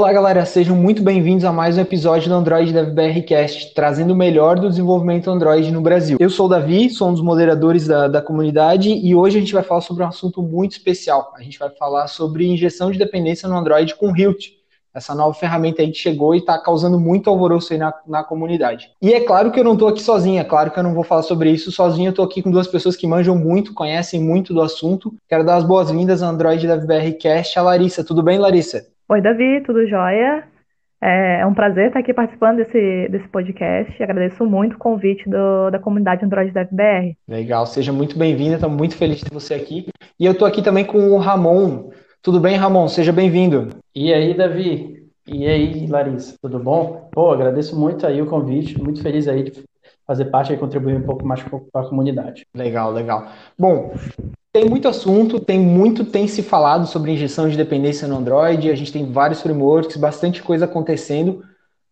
Olá, galera, sejam muito bem-vindos a mais um episódio do Android Dev Cast, trazendo o melhor do desenvolvimento Android no Brasil. Eu sou o Davi, sou um dos moderadores da, da comunidade e hoje a gente vai falar sobre um assunto muito especial. A gente vai falar sobre injeção de dependência no Android com Hilt, essa nova ferramenta aí que chegou e está causando muito alvoroço aí na, na comunidade. E é claro que eu não estou aqui sozinho, é claro que eu não vou falar sobre isso sozinho, eu estou aqui com duas pessoas que manjam muito, conhecem muito do assunto. Quero dar as boas-vindas ao Android Dev Cast, a Larissa. Tudo bem, Larissa? Oi, Davi, tudo jóia? É, é um prazer estar aqui participando desse, desse podcast. Agradeço muito o convite do, da comunidade Android da FBR. Legal, seja muito bem-vinda, estamos muito felizes de ter você aqui. E eu estou aqui também com o Ramon. Tudo bem, Ramon? Seja bem-vindo. E aí, Davi? E aí, Larissa? Tudo bom? Pô, agradeço muito aí o convite, muito feliz aí de fazer parte e contribuir um pouco mais com a comunidade. Legal, legal. Bom, tem muito assunto, tem muito tem se falado sobre injeção de dependência no Android, a gente tem vários frameworks, bastante coisa acontecendo,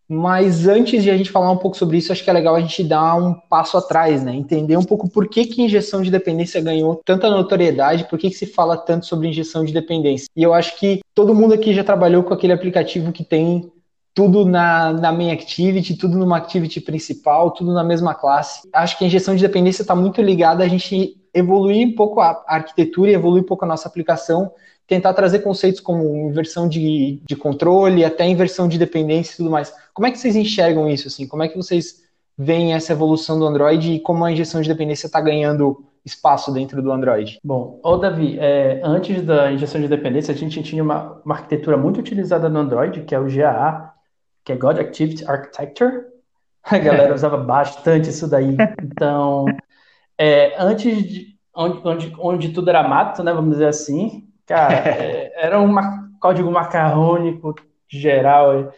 mas antes de a gente falar um pouco sobre isso, acho que é legal a gente dar um passo atrás, né? Entender um pouco por que, que injeção de dependência ganhou tanta notoriedade, por que, que se fala tanto sobre injeção de dependência. E eu acho que todo mundo aqui já trabalhou com aquele aplicativo que tem tudo na, na main activity, tudo numa activity principal, tudo na mesma classe. Acho que a injeção de dependência está muito ligada a gente evoluir um pouco a arquitetura e evoluir um pouco a nossa aplicação, tentar trazer conceitos como inversão de, de controle, até inversão de dependência e tudo mais. Como é que vocês enxergam isso? Assim? Como é que vocês veem essa evolução do Android e como a injeção de dependência está ganhando espaço dentro do Android? Bom, ô Davi, é, antes da injeção de dependência, a gente tinha uma, uma arquitetura muito utilizada no Android, que é o GAA, que é God Activity Architecture. A galera usava bastante isso daí. Então, é, antes de onde, onde, onde tudo era mato, né? Vamos dizer assim, cara, é, era um código macarrônico geral,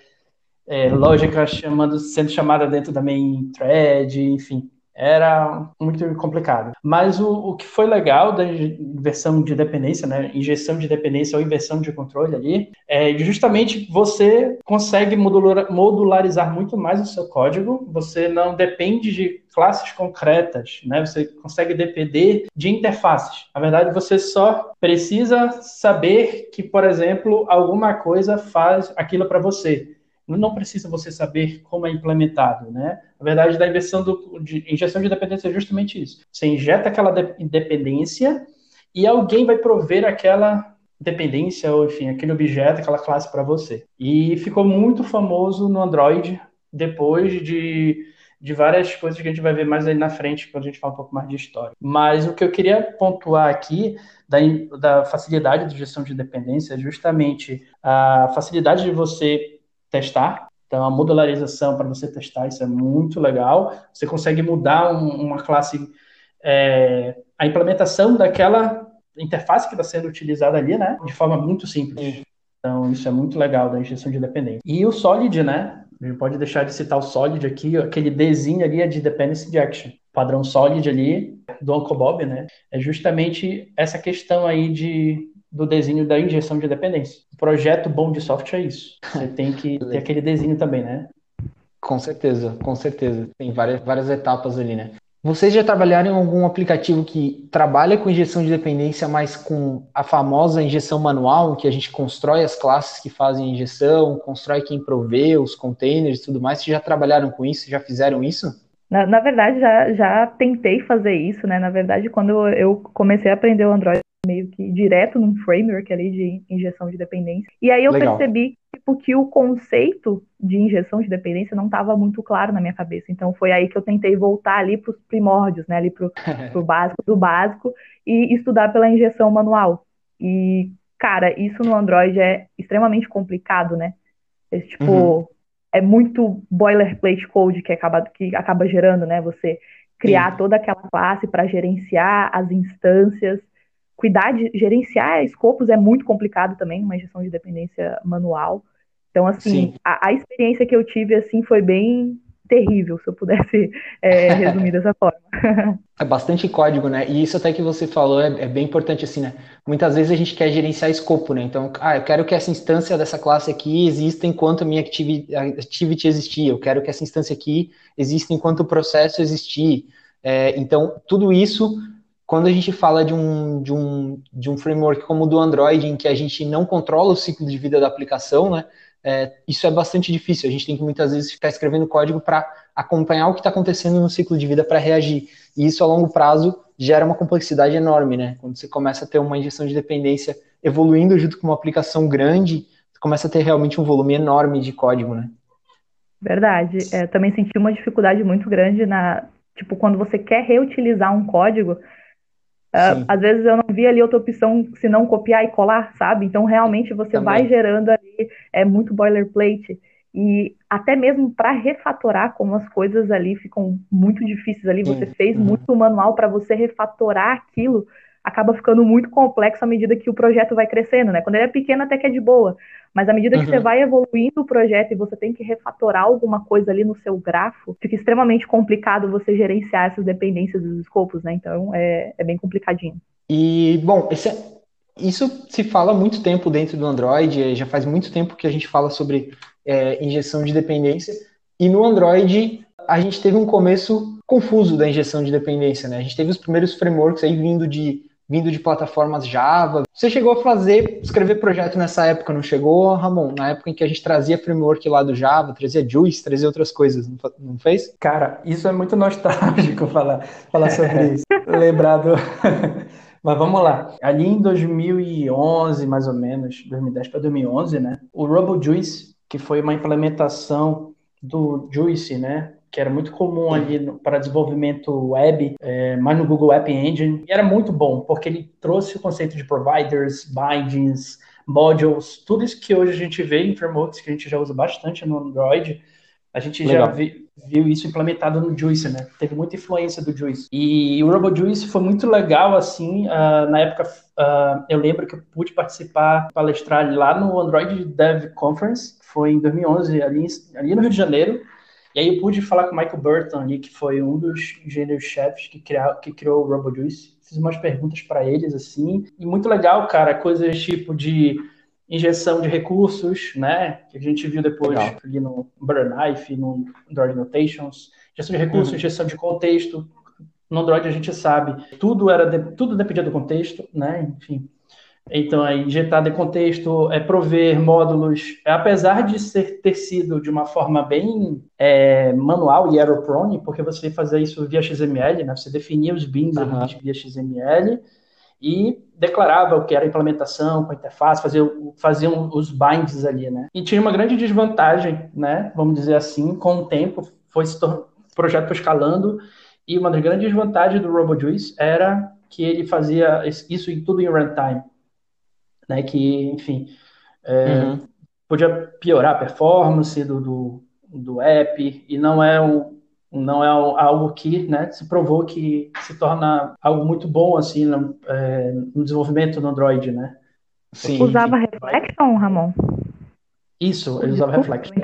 é, lógica chamando, sendo chamada dentro da main thread, enfim era muito complicado. Mas o, o que foi legal da inversão de dependência, né, injeção de dependência ou inversão de controle ali, é justamente você consegue modular, modularizar muito mais o seu código, você não depende de classes concretas, né? Você consegue depender de interfaces. Na verdade, você só precisa saber que, por exemplo, alguma coisa faz aquilo para você não precisa você saber como é implementado, né? Na verdade, da inversão do, de injeção de dependência é justamente isso. Você injeta aquela de, dependência e alguém vai prover aquela dependência ou enfim aquele objeto, aquela classe para você. E ficou muito famoso no Android depois de de várias coisas que a gente vai ver mais aí na frente, quando a gente fala um pouco mais de história. Mas o que eu queria pontuar aqui da, da facilidade de gestão de dependência é justamente a facilidade de você testar. Então, a modularização para você testar, isso é muito legal. Você consegue mudar um, uma classe, é, a implementação daquela interface que está sendo utilizada ali, né? De forma muito simples. Então, isso é muito legal da injeção de dependência. E o Solid, né? A gente pode deixar de citar o Solid aqui, aquele Dzinho ali é de Dependency Injection. Padrão Solid ali, do Uncle Bob, né? É justamente essa questão aí de do desenho da injeção de dependência. O projeto bom de software é isso. Você tem que ter aquele desenho também, né? Com certeza, com certeza. Tem várias, várias etapas ali, né? Vocês já trabalharam em algum aplicativo que trabalha com injeção de dependência, mas com a famosa injeção manual, que a gente constrói as classes que fazem a injeção, constrói quem provê, os containers e tudo mais? Vocês já trabalharam com isso? Já fizeram isso? Na, na verdade, já, já tentei fazer isso, né? Na verdade, quando eu comecei a aprender o Android, meio que direto num framework ali de injeção de dependência. E aí eu Legal. percebi tipo, que o conceito de injeção de dependência não estava muito claro na minha cabeça. Então foi aí que eu tentei voltar ali para os primórdios, né? Ali para o básico do básico e estudar pela injeção manual. E, cara, isso no Android é extremamente complicado, né? É, tipo, uhum. é muito boilerplate code que acaba, que acaba gerando, né? Você criar Sim. toda aquela classe para gerenciar as instâncias cuidar de gerenciar escopos é muito complicado também, uma gestão de dependência manual. Então, assim, a, a, experiência que eu tive, assim, foi bem terrível, se eu pudesse é, resumir dessa forma. É bastante código, né? E isso até que você falou é, é, bem importante, assim, né? Muitas vezes a gente quer gerenciar escopo, né? Então, ah, eu quero que essa instância dessa classe aqui exista enquanto a minha activity, activity existir. Eu quero que essa instância aqui exista enquanto o processo existir. É, então, tudo isso quando a gente fala de um, de, um, de um framework como o do Android, em que a gente não controla o ciclo de vida da aplicação, né? é, isso é bastante difícil. A gente tem que muitas vezes ficar escrevendo código para acompanhar o que está acontecendo no ciclo de vida para reagir. E isso a longo prazo gera uma complexidade enorme, né? Quando você começa a ter uma injeção de dependência evoluindo junto com uma aplicação grande, você começa a ter realmente um volume enorme de código, né? Verdade. É, também senti uma dificuldade muito grande na, tipo, quando você quer reutilizar um código, Uh, às vezes eu não vi ali outra opção se não copiar e colar, sabe? Então realmente você Também. vai gerando ali é muito boilerplate e até mesmo para refatorar como as coisas ali ficam muito difíceis ali, você fez uhum. muito manual para você refatorar aquilo, acaba ficando muito complexo à medida que o projeto vai crescendo, né? Quando ele é pequeno até que é de boa, mas à medida que uhum. você vai evoluindo o projeto e você tem que refatorar alguma coisa ali no seu grafo, fica extremamente complicado você gerenciar essas dependências dos escopos, né? Então é, é bem complicadinho. E, bom, é, isso se fala há muito tempo dentro do Android, já faz muito tempo que a gente fala sobre é, injeção de dependência, e no Android a gente teve um começo confuso da injeção de dependência, né? A gente teve os primeiros frameworks aí vindo de vindo de plataformas Java. Você chegou a fazer, escrever projeto nessa época, não chegou, Ramon? Na época em que a gente trazia framework lá do Java, trazia Juice, trazia outras coisas, não fez? Cara, isso é muito nostálgico falar, falar sobre isso. Lembrado. Mas vamos lá. Ali em 2011, mais ou menos, 2010 para 2011, né? O RoboJuice, que foi uma implementação do Juice, né? Que era muito comum ali para desenvolvimento web, é, mas no Google App Engine. E era muito bom, porque ele trouxe o conceito de providers, bindings, modules, tudo isso que hoje a gente vê em frameworks que a gente já usa bastante no Android. A gente Legal. já vi, viu isso implementado no Juice, né? Teve muita influência do Juice. E o RoboJuice foi muito legal, assim, uh, na época uh, eu lembro que eu pude participar, palestrar lá no Android Dev Conference, foi em 2011, ali, ali no Rio de Janeiro, e aí eu pude falar com o Michael Burton ali, que foi um dos engenheiros-chefes que, que criou o RoboJuice. Fiz umas perguntas para eles, assim. E muito legal, cara, coisas tipo de injeção de recursos, né? Que a gente viu depois legal. ali no Knife, no Android Notations. Injeção de recursos, uhum. injeção de contexto. No Android a gente sabe, tudo era de, tudo dependia do contexto, né? Enfim. Então, é injetar de contexto, é prover módulos, é, apesar de ser, ter sido de uma forma bem é, manual e error prone, porque você fazia isso via XML, né? você definia os bins uhum. via XML e declarava o que era a implementação com a interface, fazia, faziam os binds ali, né? E tinha uma grande desvantagem, né? Vamos dizer assim, com o tempo, foi se o projeto escalando e uma das grandes vantagens do RoboJuice era que ele fazia isso tudo em runtime né? Que, enfim, é, uhum. podia piorar a performance do, do, do, app e não é um, não é algo que né, se provou que se torna algo muito bom assim no, é, no desenvolvimento do Android, né? Sim. Usava Reflection, Ramon? Isso, ele usava Reflection.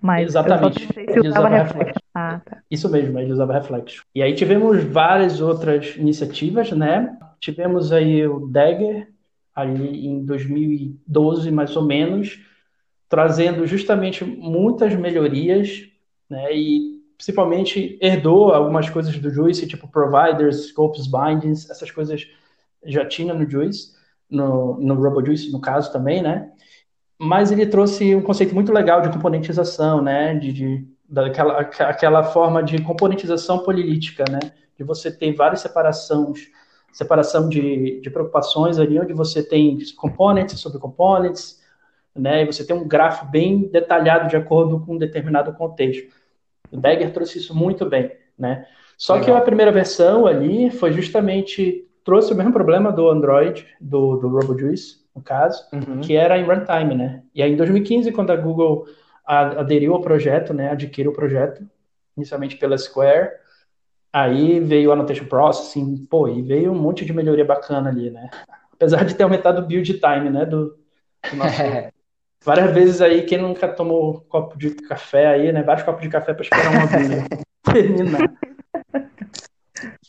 Mas Exatamente. ele usava Reflection. Ah, tá. Isso mesmo, ele usava Reflection. E aí tivemos várias outras iniciativas, né? Tivemos aí o Dagger, ali em 2012, mais ou menos, trazendo justamente muitas melhorias, né, e principalmente herdou algumas coisas do Juice, tipo providers, scopes, bindings, essas coisas já tinha no Juice, no, no RoboJuice, no caso também, né, mas ele trouxe um conceito muito legal de componentização, né, de, de daquela aquela forma de componentização polilítica, né, de você ter várias separações separação de, de preocupações ali, onde você tem components sobre components, né, e você tem um grafo bem detalhado de acordo com um determinado contexto. O Dagger trouxe isso muito bem, né? Só Legal. que a primeira versão ali foi justamente trouxe o mesmo problema do Android, do, do RoboJuice, no caso, uhum. que era em runtime, né? E aí em 2015, quando a Google aderiu ao projeto, né, adquiriu o projeto, inicialmente pela Square, Aí veio o Annotation Processing, pô, e veio um monte de melhoria bacana ali, né? Apesar de ter aumentado o build time, né, do, do nosso... Várias vezes aí, quem nunca tomou copo de café aí, né? Vários copos de café para esperar uma build terminar.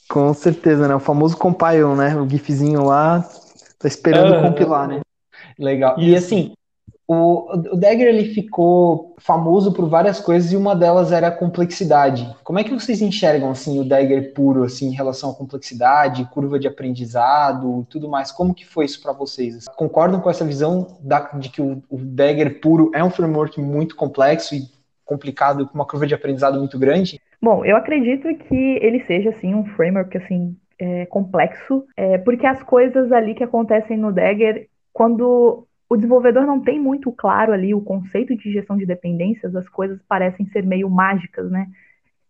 Com certeza, né? O famoso compile, né? O gifzinho lá, tá esperando uhum. compilar, né? Legal. Isso. E assim, O, o Dagger ele ficou famoso por várias coisas e uma delas era a complexidade. Como é que vocês enxergam assim o Dagger puro assim em relação à complexidade, curva de aprendizado e tudo mais? Como que foi isso para vocês? Concordam com essa visão da, de que o, o Dagger puro é um framework muito complexo e complicado com uma curva de aprendizado muito grande? Bom, eu acredito que ele seja assim um framework assim é, complexo, é, porque as coisas ali que acontecem no Dagger, quando o desenvolvedor não tem muito claro ali o conceito de gestão de dependências, as coisas parecem ser meio mágicas, né?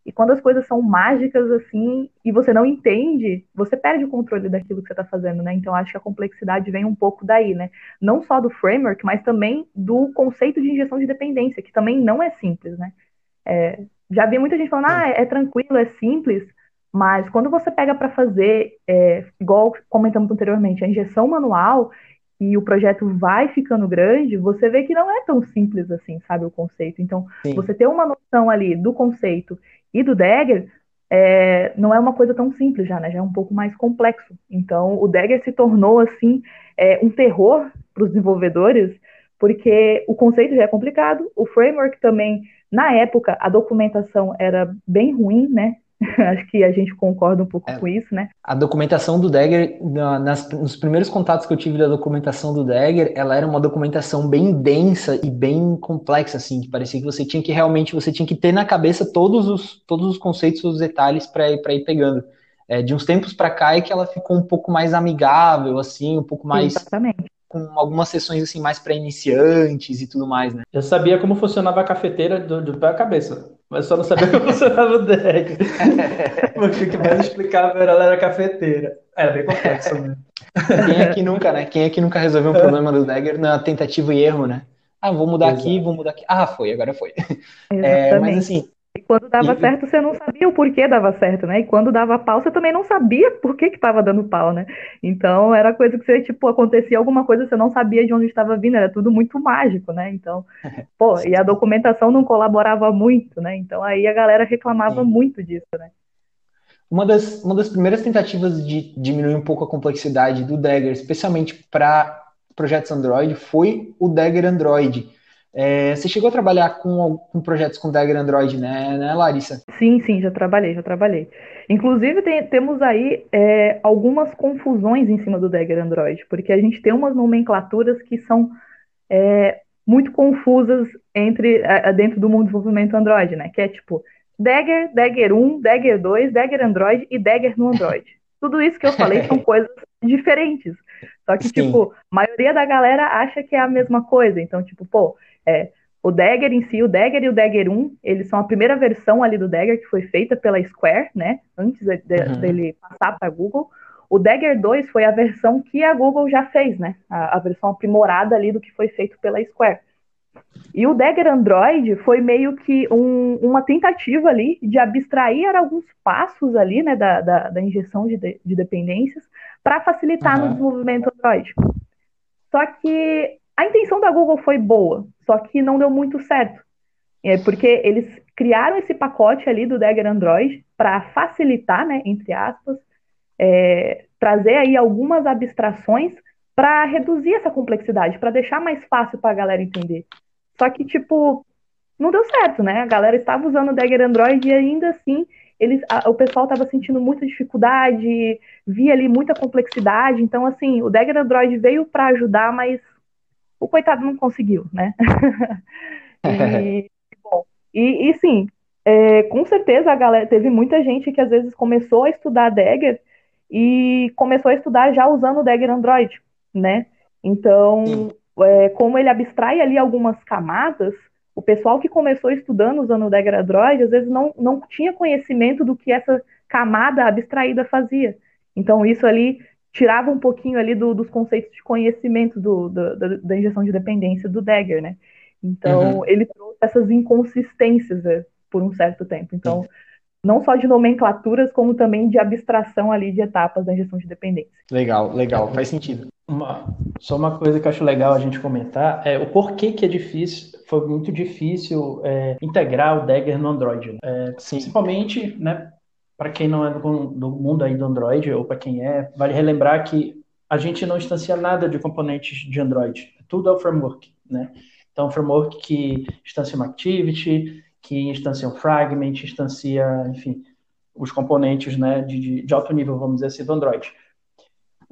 E quando as coisas são mágicas assim e você não entende, você perde o controle daquilo que você está fazendo, né? Então acho que a complexidade vem um pouco daí, né? Não só do framework, mas também do conceito de injeção de dependência, que também não é simples, né? É, já vi muita gente falando, ah, é, tranquilo, é simples, mas quando você pega para fazer, é, igual comentamos anteriormente, a injeção manual, e o projeto vai ficando grande, você vê que não é tão simples assim, sabe, o conceito. Então, Sim. você ter uma noção ali do conceito e do Dagger é, não é uma coisa tão simples já, né? Já é um pouco mais complexo. Então, o Dagger se tornou, assim, é, um terror para os desenvolvedores, porque o conceito já é complicado, o framework também, na época, a documentação era bem ruim, né? Acho que a gente concorda um pouco é, com isso, né? A documentação do Dagger, nas, nos primeiros contatos que eu tive da documentação do Dagger, ela era uma documentação bem densa e bem complexa, assim, que parecia que você tinha que realmente, você tinha que ter na cabeça todos os, todos os conceitos, os detalhes para ir, ir pegando. É, de uns tempos para cá é que ela ficou um pouco mais amigável, assim, um pouco mais... Exatamente com algumas sessões assim mais para iniciantes e tudo mais, né? Eu sabia como funcionava a cafeteira do, do pé à cabeça, mas só não sabia como funcionava o deck. Porque o que mais explicava era, ela era cafeteira. Era bem complexo, né? Quem é que nunca, né? Quem é que nunca resolveu um problema do Dagger na tentativa e erro, né? Ah, vou mudar Exato. aqui, vou mudar aqui. Ah, foi, agora foi. É, mas assim, e quando dava e... certo, você não sabia o porquê dava certo, né? E quando dava pau, você também não sabia por que que tava dando pau, né? Então, era coisa que você, tipo, acontecia alguma coisa, você não sabia de onde estava vindo, era tudo muito mágico, né? Então, pô, e a documentação não colaborava muito, né? Então, aí a galera reclamava Sim. muito disso, né? Uma das, uma das primeiras tentativas de diminuir um pouco a complexidade do Dagger, especialmente para projetos Android, foi o Dagger Android é, você chegou a trabalhar com, com projetos com Dagger Android, né, né, Larissa? Sim, sim, já trabalhei, já trabalhei. Inclusive, tem, temos aí é, algumas confusões em cima do Dagger Android, porque a gente tem umas nomenclaturas que são é, muito confusas entre dentro do mundo do desenvolvimento Android, né? Que é tipo Dagger, Dagger 1, Dagger 2, Dagger Android e Dagger no Android. Tudo isso que eu falei são coisas diferentes. Só que, Sim. tipo, a maioria da galera acha que é a mesma coisa. Então, tipo, pô, é, o Dagger em si, o Dagger e o Dagger 1, eles são a primeira versão ali do Dagger que foi feita pela Square, né? Antes de, uhum. dele passar para a Google. O Dagger 2 foi a versão que a Google já fez, né? A, a, versão aprimorada ali do que foi feito pela Square. E o Dagger Android foi meio que um, uma tentativa ali de abstrair alguns passos ali, né, da, da, da injeção de, de, de dependências para facilitar uhum. no desenvolvimento Android. Só que a intenção da Google foi boa, só que não deu muito certo. É porque eles criaram esse pacote ali do Dagger Android para facilitar, né, entre aspas, é, trazer aí algumas abstrações para reduzir essa complexidade, para deixar mais fácil para a galera entender. Só que, tipo, não deu certo, né? A galera estava usando o Dagger Android e ainda assim eles, a, o pessoal estava sentindo muita dificuldade, via ali muita complexidade. Então, assim, o Dagger Android veio para ajudar, mas o coitado não conseguiu, né? e, bom, e, e sim, é, com certeza a galera teve muita gente que às vezes começou a estudar Dagger e começou a estudar já usando o Dagger Android, né? Então, é, como ele abstrai ali algumas camadas, o pessoal que começou estudando usando o Dagger Android às vezes não, não tinha conhecimento do que essa camada abstraída fazia. Então, isso ali tirava um pouquinho ali do, dos conceitos de conhecimento do, do, da, da, injeção de dependência do Dagger, né? Então, uhum. ele trouxe essas inconsistências né, por um certo tempo. Então, uhum. não só de nomenclaturas, como também de abstração ali de etapas da injeção de dependência. Legal, legal, faz sentido. Uma, só uma coisa que eu acho legal a gente comentar é o porquê que é difícil, foi muito difícil é, integrar o Dagger no Android. Né? É, principalmente, né, para quem não é do, do, mundo aí do Android, ou para quem é, vale relembrar que a gente não instancia nada de componentes de Android. Tudo é o framework. né? Então, framework que instancia uma activity, que instancia um fragment, instancia, enfim, os componentes né, de, de, alto nível, vamos dizer assim, do Android.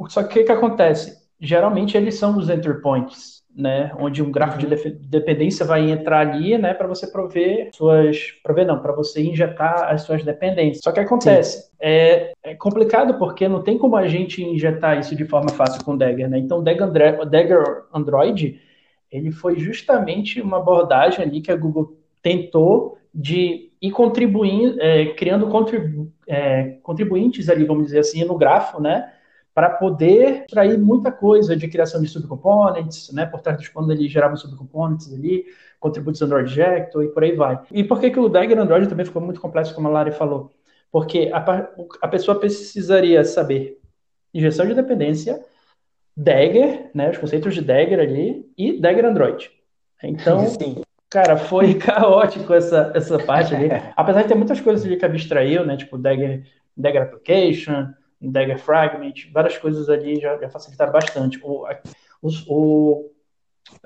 Só que o que, que acontece? Geralmente eles são os entry points, né, onde um grafo de uhum. dependência vai entrar ali, né, para você prover suas, prover não, para você injetar as suas dependências. Só que acontece, é, é, complicado porque não tem como a gente injetar isso de forma fácil com Dagger, né? Então, o Dagger, Dagger Android, ele foi justamente uma abordagem ali que a Google tentou de ir contribuindo, é, criando contribu é, contribuintes ali, vamos dizer assim, no grafo, né? Para poder extrair muita coisa de criação de subcomponents, né? Por trás dos quando ele gerava subcomponents ali, contributos Android Jecto e por aí vai. E por que, que o Dagger Android também ficou muito complexo, como a Lari falou? Porque a, a pessoa precisaria saber injeção de dependência, Dagger, né? Os conceitos de Dagger ali e Dagger Android. Então, Sim. cara, foi caótico essa, essa parte ali. Apesar de ter muitas coisas ali que abstraiu, né? Tipo Dagger, Dagger Application, Dagger Fragment, várias coisas ali já, já facilitaram bastante. O, o, o,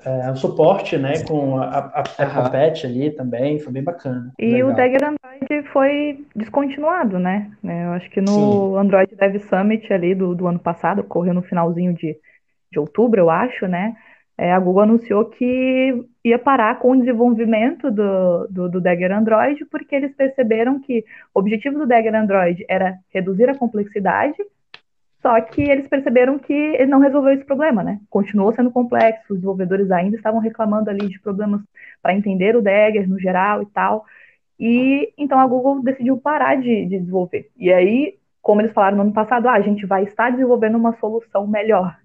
é, o suporte né, com a, a, a patch ali também foi bem bacana. E Legal. o Dagger Android foi descontinuado, né? É, eu acho que no Sim. Android Dev Summit ali do, do ano passado, ocorreu no finalzinho de, de outubro, eu acho, né? É, a Google anunciou que ia parar com o desenvolvimento do, do, do, Dagger Android, porque eles perceberam que o objetivo do Dagger Android era reduzir a complexidade, só que eles perceberam que ele não resolveu esse problema, né? Continuou sendo complexo, os desenvolvedores ainda estavam reclamando ali de problemas para entender o Dagger no geral e tal. E então a Google decidiu parar de, de desenvolver. E aí, como eles falaram no ano passado, ah, a gente vai estar desenvolvendo uma solução melhor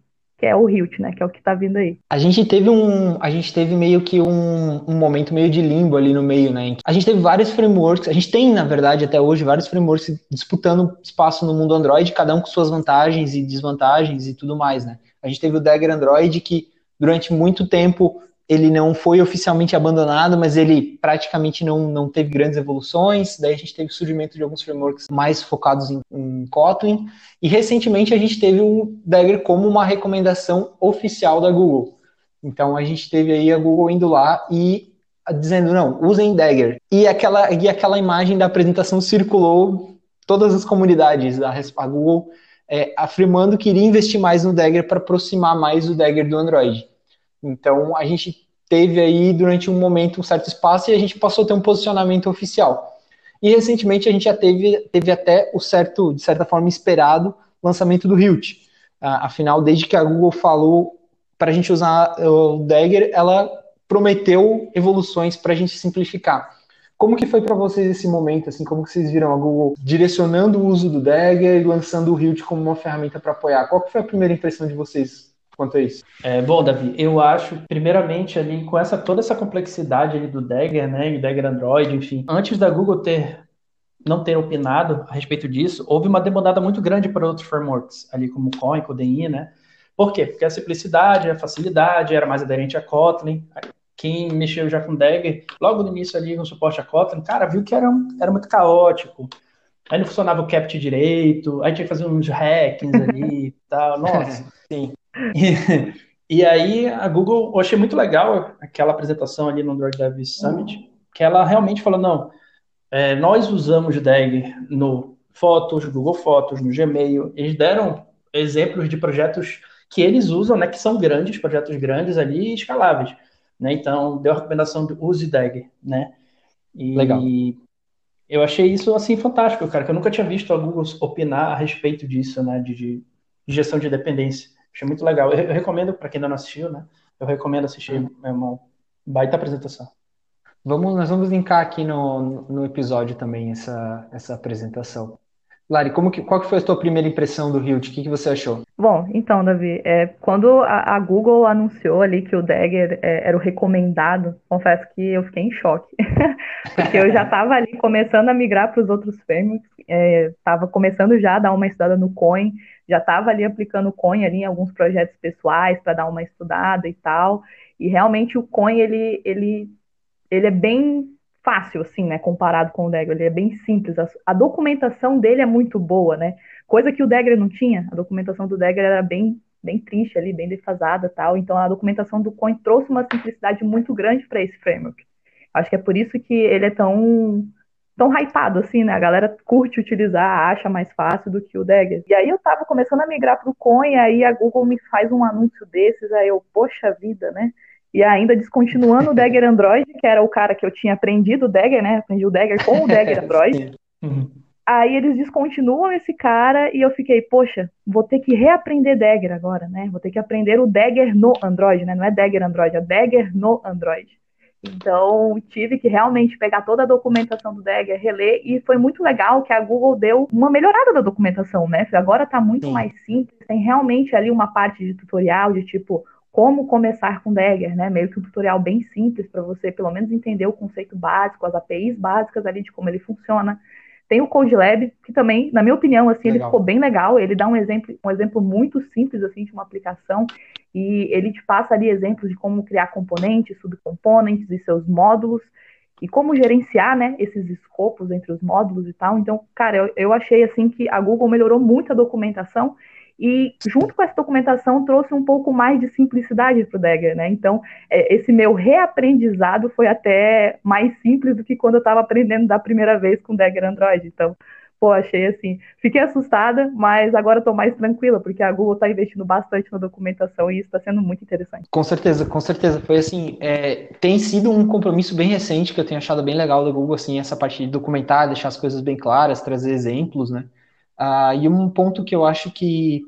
que é o Hilt, né? Que é o que tá vindo aí. A gente teve um. A gente teve meio que um, um momento meio de limbo ali no meio, né? A gente teve vários frameworks, a gente tem, na verdade, até hoje, vários frameworks disputando espaço no mundo Android, cada um com suas vantagens e desvantagens e tudo mais, né? A gente teve o Dagger Android, que durante muito tempo ele não foi oficialmente abandonado, mas ele praticamente não, não teve grandes evoluções. Daí a gente teve o surgimento de alguns frameworks mais focados em, em Kotlin. E recentemente a gente teve o Dagger como uma recomendação oficial da Google. Então a gente teve aí a Google indo lá e dizendo, não, usem Dagger. E aquela, e aquela imagem da apresentação circulou todas as comunidades da a Google é, afirmando que iria investir mais no Dagger para aproximar mais o Dagger do Android. Então, a gente teve aí, durante um momento, um certo espaço e a gente passou a ter um posicionamento oficial. E, recentemente, a gente já teve, teve até o certo, de certa forma, esperado lançamento do Hilt. afinal, desde que a Google falou para a gente usar o Dagger, ela prometeu evoluções para a gente simplificar. Como que foi para vocês esse momento, assim, como que vocês viram a Google direcionando o uso do Dagger e lançando o Hilt como uma ferramenta para apoiar? Qual que foi a primeira impressão de vocês quanto a isso? É, bom, Davi, eu acho, primeiramente, ali, com essa toda essa complexidade ali do Dagger, né, e Dagger Android, enfim, antes da Google ter não ter opinado a respeito disso, houve uma demandada muito grande para outros frameworks, ali como o Coin, CodeI, né? Por quê? Porque a simplicidade, a facilidade era mais aderente a Kotlin. Quem mexeu já com Dagger, logo no início ali com suporte a Kotlin, cara, viu que era, era muito caótico. Aí não funcionava o CAPT direito, aí tinha que fazer uns hackings ali e tal. Nossa. Sim. E, e aí a Google, eu achei muito legal aquela apresentação ali no Android Dev Summit, que ela realmente falou, não, é, nós usamos DAG no Fotos, Google Fotos, no Gmail, eles deram exemplos de projetos que eles usam, né, que são grandes, projetos grandes ali e escaláveis, né, então deu a recomendação de use DAG, né, e Legal. eu achei isso, assim, fantástico, cara, que eu nunca tinha visto a Google opinar a respeito disso, né, de, de gestão de dependência. Achei muito legal. Eu, eu recomendo, para quem ainda não assistiu, né? Eu recomendo assistir. É uma baita apresentação. Vamos, nós vamos linkar aqui no, no episódio também essa, essa apresentação. Lari, como que, qual que foi a tua primeira impressão do Hilt? O que, que você achou? Bom, então, Davi, é, quando a, a, Google anunciou ali que o Dagger é, era o recomendado, confesso que eu fiquei em choque. Porque eu já estava ali começando a migrar para os outros frameworks, estava é, começando já a dar uma estudada no Coin, já estava ali aplicando o Coin ali em alguns projetos pessoais para dar uma estudada e tal. E realmente o Coin, ele, ele, ele é bem fácil, assim, né, comparado com o Dagger, ele é bem simples, a, a, documentação dele é muito boa, né, coisa que o Dagger não tinha, a documentação do Dagger era bem bem triste ali, bem defasada tal. Então a documentação do Coin trouxe uma simplicidade muito grande para esse framework. Acho que é por isso que ele é tão tão hypado assim, né? A galera curte utilizar, acha mais fácil do que o Dagger. E aí eu tava começando a migrar pro Coin, aí a Google me faz um anúncio desses, aí eu, poxa vida, né? E ainda descontinuando o Dagger Android, que era o cara que eu tinha aprendido o Dagger, né? Aprendi o Dagger com o Dagger Android. Uhum. Aí eles descontinuam esse cara e eu fiquei, poxa, vou ter que reaprender Dagger agora, né? Vou ter que aprender o Dagger no Android, né? Não é Dagger Android, é Dagger no Android. Então, tive que realmente pegar toda a documentação do Dagger, reler, e foi muito legal que a Google deu uma melhorada da documentação, né? Agora está muito Sim. mais simples, tem realmente ali uma parte de tutorial de tipo como começar com Dagger, né? Meio que um tutorial bem simples para você, pelo menos, entender o conceito básico, as APIs básicas ali de como ele funciona. Tem o Code Lab, que também, na minha opinião, assim, legal. ele ficou bem legal. Ele dá um exemplo, um exemplo muito simples assim de uma aplicação e ele te passa ali exemplos de como criar componentes, subcomponentes e seus módulos e como gerenciar, né, esses escopos entre os módulos e tal. Então, cara, eu, eu achei assim que a Google melhorou muito a documentação e junto com essa documentação trouxe um pouco mais de simplicidade para o Dagger, né? Então, é, esse meu reaprendizado foi até mais simples do que quando eu estava aprendendo da primeira vez com o Dagger Android. Então, pô, achei assim, fiquei assustada, mas agora estou mais tranquila, porque a Google está investindo bastante na documentação e isso está sendo muito interessante. Com certeza, com certeza. Foi assim, é, tem sido um compromisso bem recente que eu tenho achado bem legal da Google, assim, essa parte de documentar, deixar as coisas bem claras, trazer exemplos, né? Ah, e um ponto que eu acho que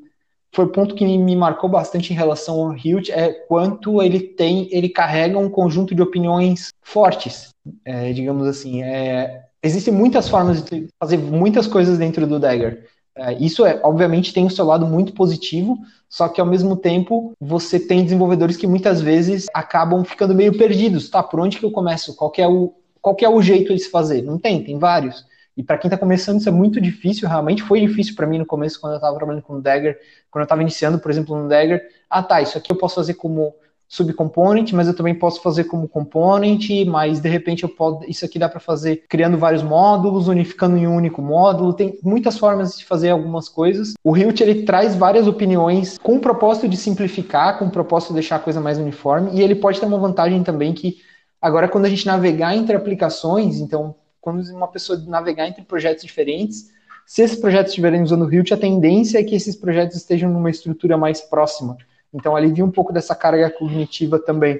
foi o ponto que me marcou bastante em relação ao Hilt é quanto ele tem, ele carrega um conjunto de opiniões fortes, é, digamos assim. É, existem muitas formas de fazer muitas coisas dentro do Dagger. É, isso é, obviamente, tem o seu lado muito positivo, só que ao mesmo tempo você tem desenvolvedores que muitas vezes acabam ficando meio perdidos. Tá, por onde que eu começo? Qual é o, qual é o jeito de se fazer? Não tem, tem vários. E para quem está começando, isso é muito difícil, realmente foi difícil para mim no começo, quando eu estava trabalhando com o Dagger, quando eu estava iniciando, por exemplo, no Dagger. Ah, tá, isso aqui eu posso fazer como subcomponent, mas eu também posso fazer como component, mas de repente eu posso, isso aqui dá para fazer criando vários módulos, unificando em um único módulo. Tem muitas formas de fazer algumas coisas. O Hilt ele traz várias opiniões com o propósito de simplificar, com o propósito de deixar a coisa mais uniforme, e ele pode ter uma vantagem também que agora quando a gente navegar entre aplicações, então quando uma pessoa navegar entre projetos diferentes, se esses projetos estiverem usando o Hilt, a tendência é que esses projetos estejam numa estrutura mais próxima. Então, alivia um pouco dessa carga cognitiva também.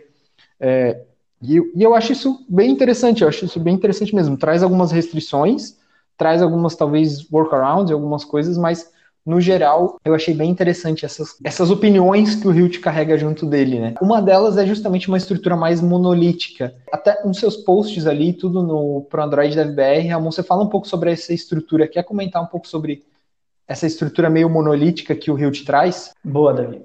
É, e, e, eu acho isso bem interessante, eu acho isso bem interessante mesmo. Traz algumas restrições, traz algumas, talvez, workarounds, algumas coisas, mas no geral, eu achei bem interessante essas, essas opiniões que o Hilt carrega junto dele, né? Uma delas é justamente uma estrutura mais monolítica. Até nos seus posts ali, tudo no pro Android da FBR, Ramon, você fala um pouco sobre essa estrutura. Quer comentar um pouco sobre essa estrutura meio monolítica que o Hilt traz? Boa, Davi.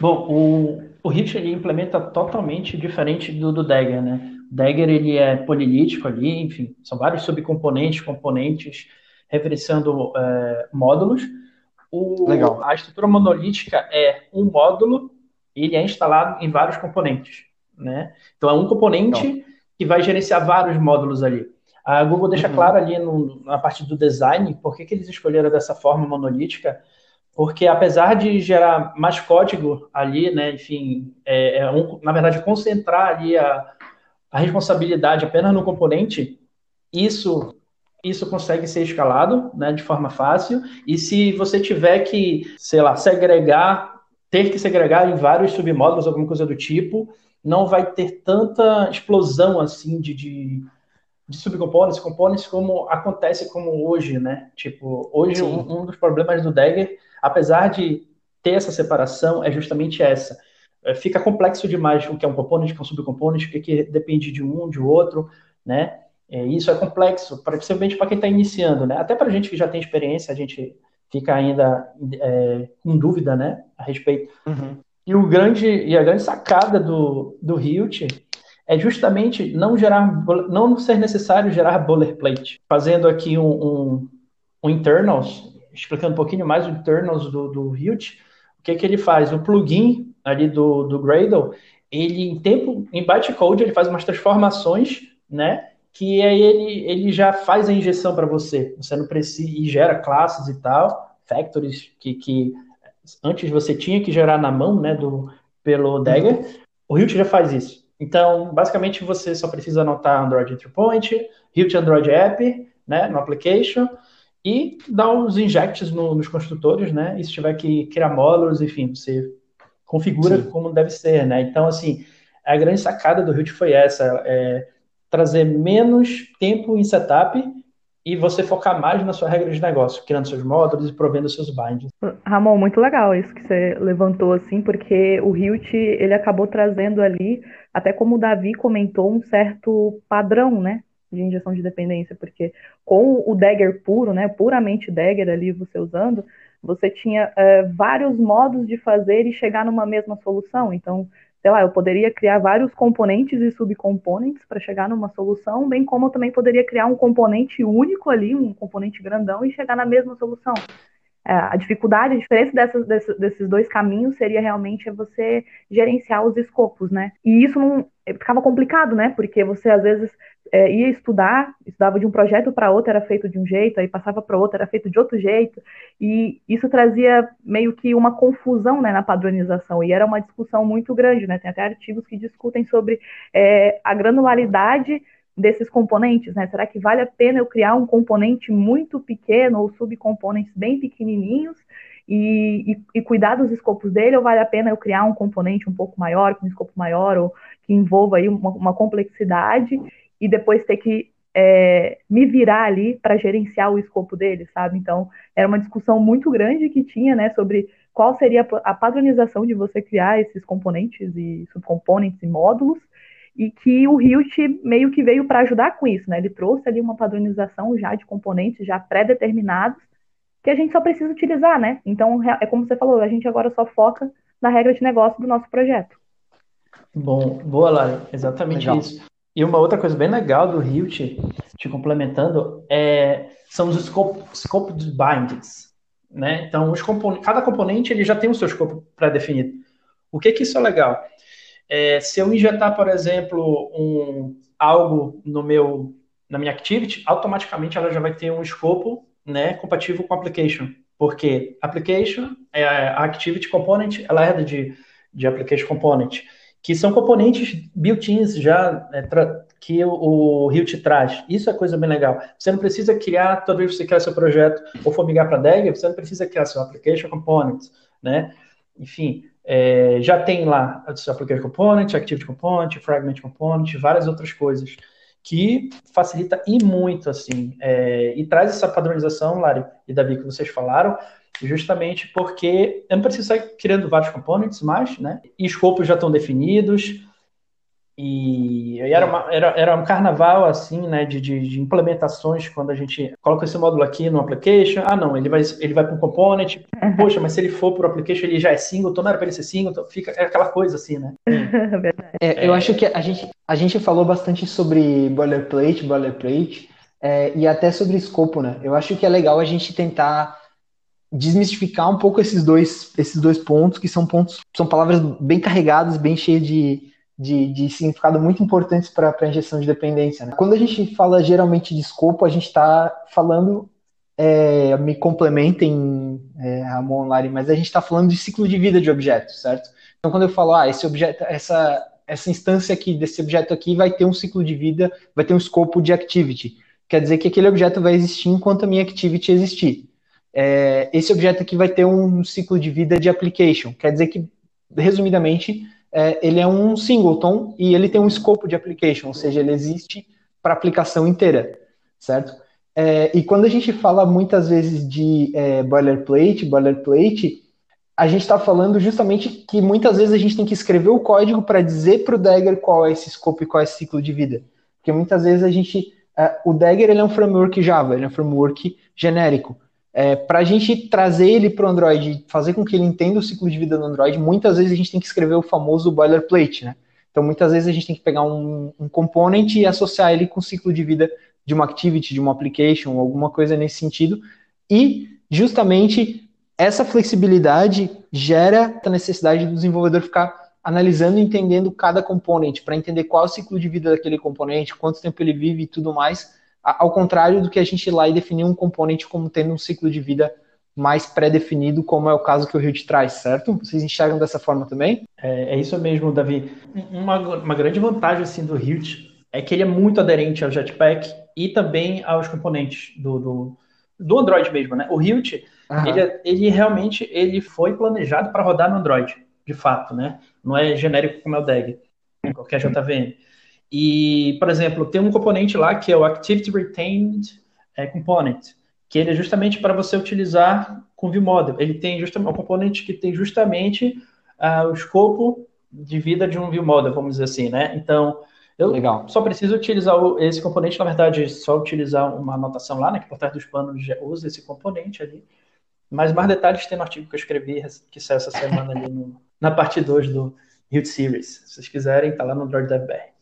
Bom, o, o Hilt ele implementa totalmente diferente do, do Dagger, né? O Dagger ele é polilítico ali, enfim, são vários subcomponentes, componentes, referenciando é, módulos. O, Legal. A estrutura monolítica é um módulo, ele é instalado em vários componentes. Né? Então é um componente Legal. que vai gerenciar vários módulos ali. A Google deixa uhum. claro ali no, na parte do design por que, que eles escolheram dessa forma monolítica, porque apesar de gerar mais código ali, né, enfim, é, é um, na verdade concentrar ali a, a responsabilidade apenas no componente, isso isso consegue ser escalado né, de forma fácil. E se você tiver que, sei lá, segregar, ter que segregar em vários submódulos, alguma coisa do tipo, não vai ter tanta explosão assim de, de, de subcomponentes, componentes como acontece como hoje, né? Tipo, hoje um, um, dos problemas do Dagger, apesar de ter essa separação, é justamente essa. É, fica complexo demais o que é um componente, o que é um subcomponente, o que, é que depende de um, de outro, né? É, isso é complexo, principalmente para quem está iniciando, né? Até para a gente que já tem experiência, a gente fica ainda é, com dúvida, né, a respeito. Uhum. E o grande e a grande sacada do do Hilt é justamente não gerar, não ser necessário gerar boilerplate. Fazendo aqui um, um, um internals, explicando um pouquinho mais o internals do, do Hilt, o que que ele faz? O plugin ali do, do Gradle, ele em tempo, em bytecode, ele faz umas transformações, né? Que aí ele, ele já faz a injeção para você. Você não precisa e gera classes e tal, factories que, que antes você tinha que gerar na mão, né, do, pelo Dagger, uhum. o Hilt já faz isso. Então, basicamente, você só precisa anotar Android Entry Point, Hilt Android App, né, no application, e dar os injects no, nos construtores, né, e se tiver que criar módulos, enfim, você configura Sim. como deve ser, né. Então, assim, a grande sacada do Hilt foi essa, é, trazer menos tempo em setup e você focar mais na sua regra de negócio, criando seus módulos e provendo seus bindings. Ramon, muito legal isso que você levantou assim, porque o Hilt ele acabou trazendo ali, até como o Davi comentou, um certo padrão, né, de injeção de dependência, porque com o Dagger puro, né, puramente Dagger ali você usando, você tinha é, vários modos de fazer e chegar numa mesma solução. Então, sei lá, eu poderia criar vários componentes e subcomponentes para chegar numa solução, bem como eu também poderia criar um componente único ali, um componente grandão e chegar na mesma solução. É, a dificuldade, a diferença dessas, desses, desses dois caminhos seria realmente você gerenciar os escopos, né? E isso não ficava complicado, né? Porque você às vezes é, ia estudar, estudava de um projeto para outro, era feito de um jeito, aí passava para outro, era feito de outro jeito, e isso trazia meio que uma confusão né, na padronização, e era uma discussão muito grande, né? Tem até artigos que discutem sobre é, a granularidade desses componentes, né? Será que vale a pena eu criar um componente muito pequeno ou subcomponentes bem pequenininhos e, e, e, cuidar dos escopos dele, ou vale a pena eu criar um componente um pouco maior, com um escopo maior, ou que envolva aí uma, uma complexidade e depois ter que é, me virar ali para gerenciar o escopo dele, sabe? Então, era uma discussão muito grande que tinha, né, sobre qual seria a padronização de você criar esses componentes e subcomponentes e módulos, e que o Hilt meio que veio para ajudar com isso, né? Ele trouxe ali uma padronização já de componentes já pré-determinados que a gente só precisa utilizar, né? Então, é como você falou, a gente agora só foca na regra de negócio do nosso projeto. Bom, boa, Lara, exatamente Legal. isso. E uma outra coisa bem legal do Hilt, te complementando, é, são os scope, scope bindings. Né? Então, cada componente ele já tem o seu escopo pré-definido. O que, que isso é legal? É, se eu injetar, por exemplo, um, algo no meu, na minha activity, automaticamente ela já vai ter um escopo né, compatível com application. Porque application, é a activity component, ela herda de, de application component que são componentes built-ins já é, que o, o Rio te traz. Isso é coisa bem legal. Você não precisa criar, toda vez que você quer seu projeto ou for migrar para Dagger, você não precisa criar seu application components, né? Enfim, é, já tem lá seu application component, activity component, fragment component, várias outras coisas que facilita e muito assim é, e traz essa padronização, Lari e Davi que vocês falaram, justamente porque eu não preciso sair criando vários componentes mais, né? E escopos já estão definidos. E era, uma, era, era um carnaval, assim, né, de, de, de, implementações, quando a gente coloca esse módulo aqui no application, ah, não, ele vai, ele vai para um component, poxa, mas se ele for para o application, ele já é single, então não era para ele ser single, então fica é aquela coisa assim, né? É, eu acho que a gente, a gente falou bastante sobre boilerplate, boilerplate, é, e até sobre escopo, né? Eu acho que é legal a gente tentar desmistificar um pouco esses dois, esses dois pontos, que são pontos, são palavras bem carregadas, bem cheias de, de, de significado muito importantes para a injeção de dependência. Né? Quando a gente fala geralmente de escopo, a gente está falando, é, me complementem, é, Ramon, Lari, mas a gente está falando de ciclo de vida de objetos, certo? Então, quando eu falo, ah, esse objeto, essa, essa instância aqui desse objeto aqui vai ter um ciclo de vida, vai ter um escopo de activity. Quer dizer que aquele objeto vai existir enquanto a minha activity existir é, esse objeto aqui vai ter um ciclo de vida de application. Quer dizer que, resumidamente, é, ele é um singleton e ele tem um escopo de application, ou seja, ele existe para aplicação inteira, certo? É, e quando a gente fala muitas vezes de é, boilerplate, boilerplate, a gente está falando justamente que muitas vezes a gente tem que escrever o código para dizer para o Dagger qual é esse escopo e qual é esse ciclo de vida. Porque muitas vezes a gente. É, o Dagger ele é um framework Java, ele é um framework genérico. É, para a gente trazer ele para o Android, fazer com que ele entenda o ciclo de vida do Android, muitas vezes a gente tem que escrever o famoso boilerplate, né? Então, muitas vezes a gente tem que pegar um, um component e associar ele com o ciclo de vida de uma activity, de uma application, alguma coisa nesse sentido. E, justamente, essa flexibilidade gera a necessidade do desenvolvedor ficar analisando e entendendo cada componente, para entender qual é o ciclo de vida daquele componente, quanto tempo ele vive e tudo mais, ao contrário do que a gente ir lá e definir um componente como tendo um ciclo de vida mais pré-definido, como é o caso que o Hilt traz, certo? Vocês enxergam dessa forma também? É, é isso mesmo, Davi. Uma, uma grande vantagem assim, do Hilt é que ele é muito aderente ao Jetpack e também aos componentes do, do, do Android mesmo, né? O Hilt, ele, ele realmente ele foi planejado para rodar no Android, de fato, né? Não é genérico como é o DAG, qualquer JVM. E, por exemplo, tem um componente lá que é o Activity Retained é, Component, que ele é justamente para você utilizar com ViewModel. Ele tem justamente um componente que tem justamente uh, o escopo de vida de um ViewModel, vamos dizer assim, né? Então, eu Legal. só preciso utilizar esse componente, na verdade, só utilizar uma anotação lá, né, que por trás dos panos já usa esse componente ali. Mas mais detalhes tem no artigo que eu escrevi, que saiu essa semana ali no, na parte 2 do Hilt Series. Se vocês quiserem, tá lá no Android DevBR.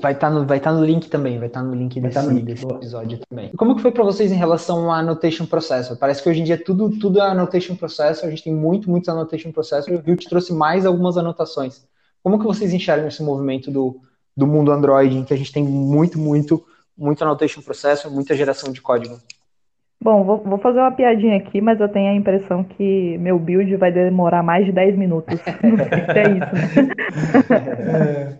Vai estar tá no, vai tá no link também, vai estar tá no link desse, tá no link, desse episódio também. Como que foi para vocês em relação à Annotation Processor? Parece que hoje em dia tudo, tudo é Annotation Processor, a gente tem muito, muitos Annotation Processor, e o Hilt trouxe mais algumas anotações. Como que vocês enxergam esse movimento do, do mundo Android, em que a gente tem muito, muito, muito annotation processo, muita geração de código. Bom, vou, vou, fazer uma piadinha aqui, mas eu tenho a impressão que meu build vai demorar mais de 10 minutos. Não sei se é isso. Né?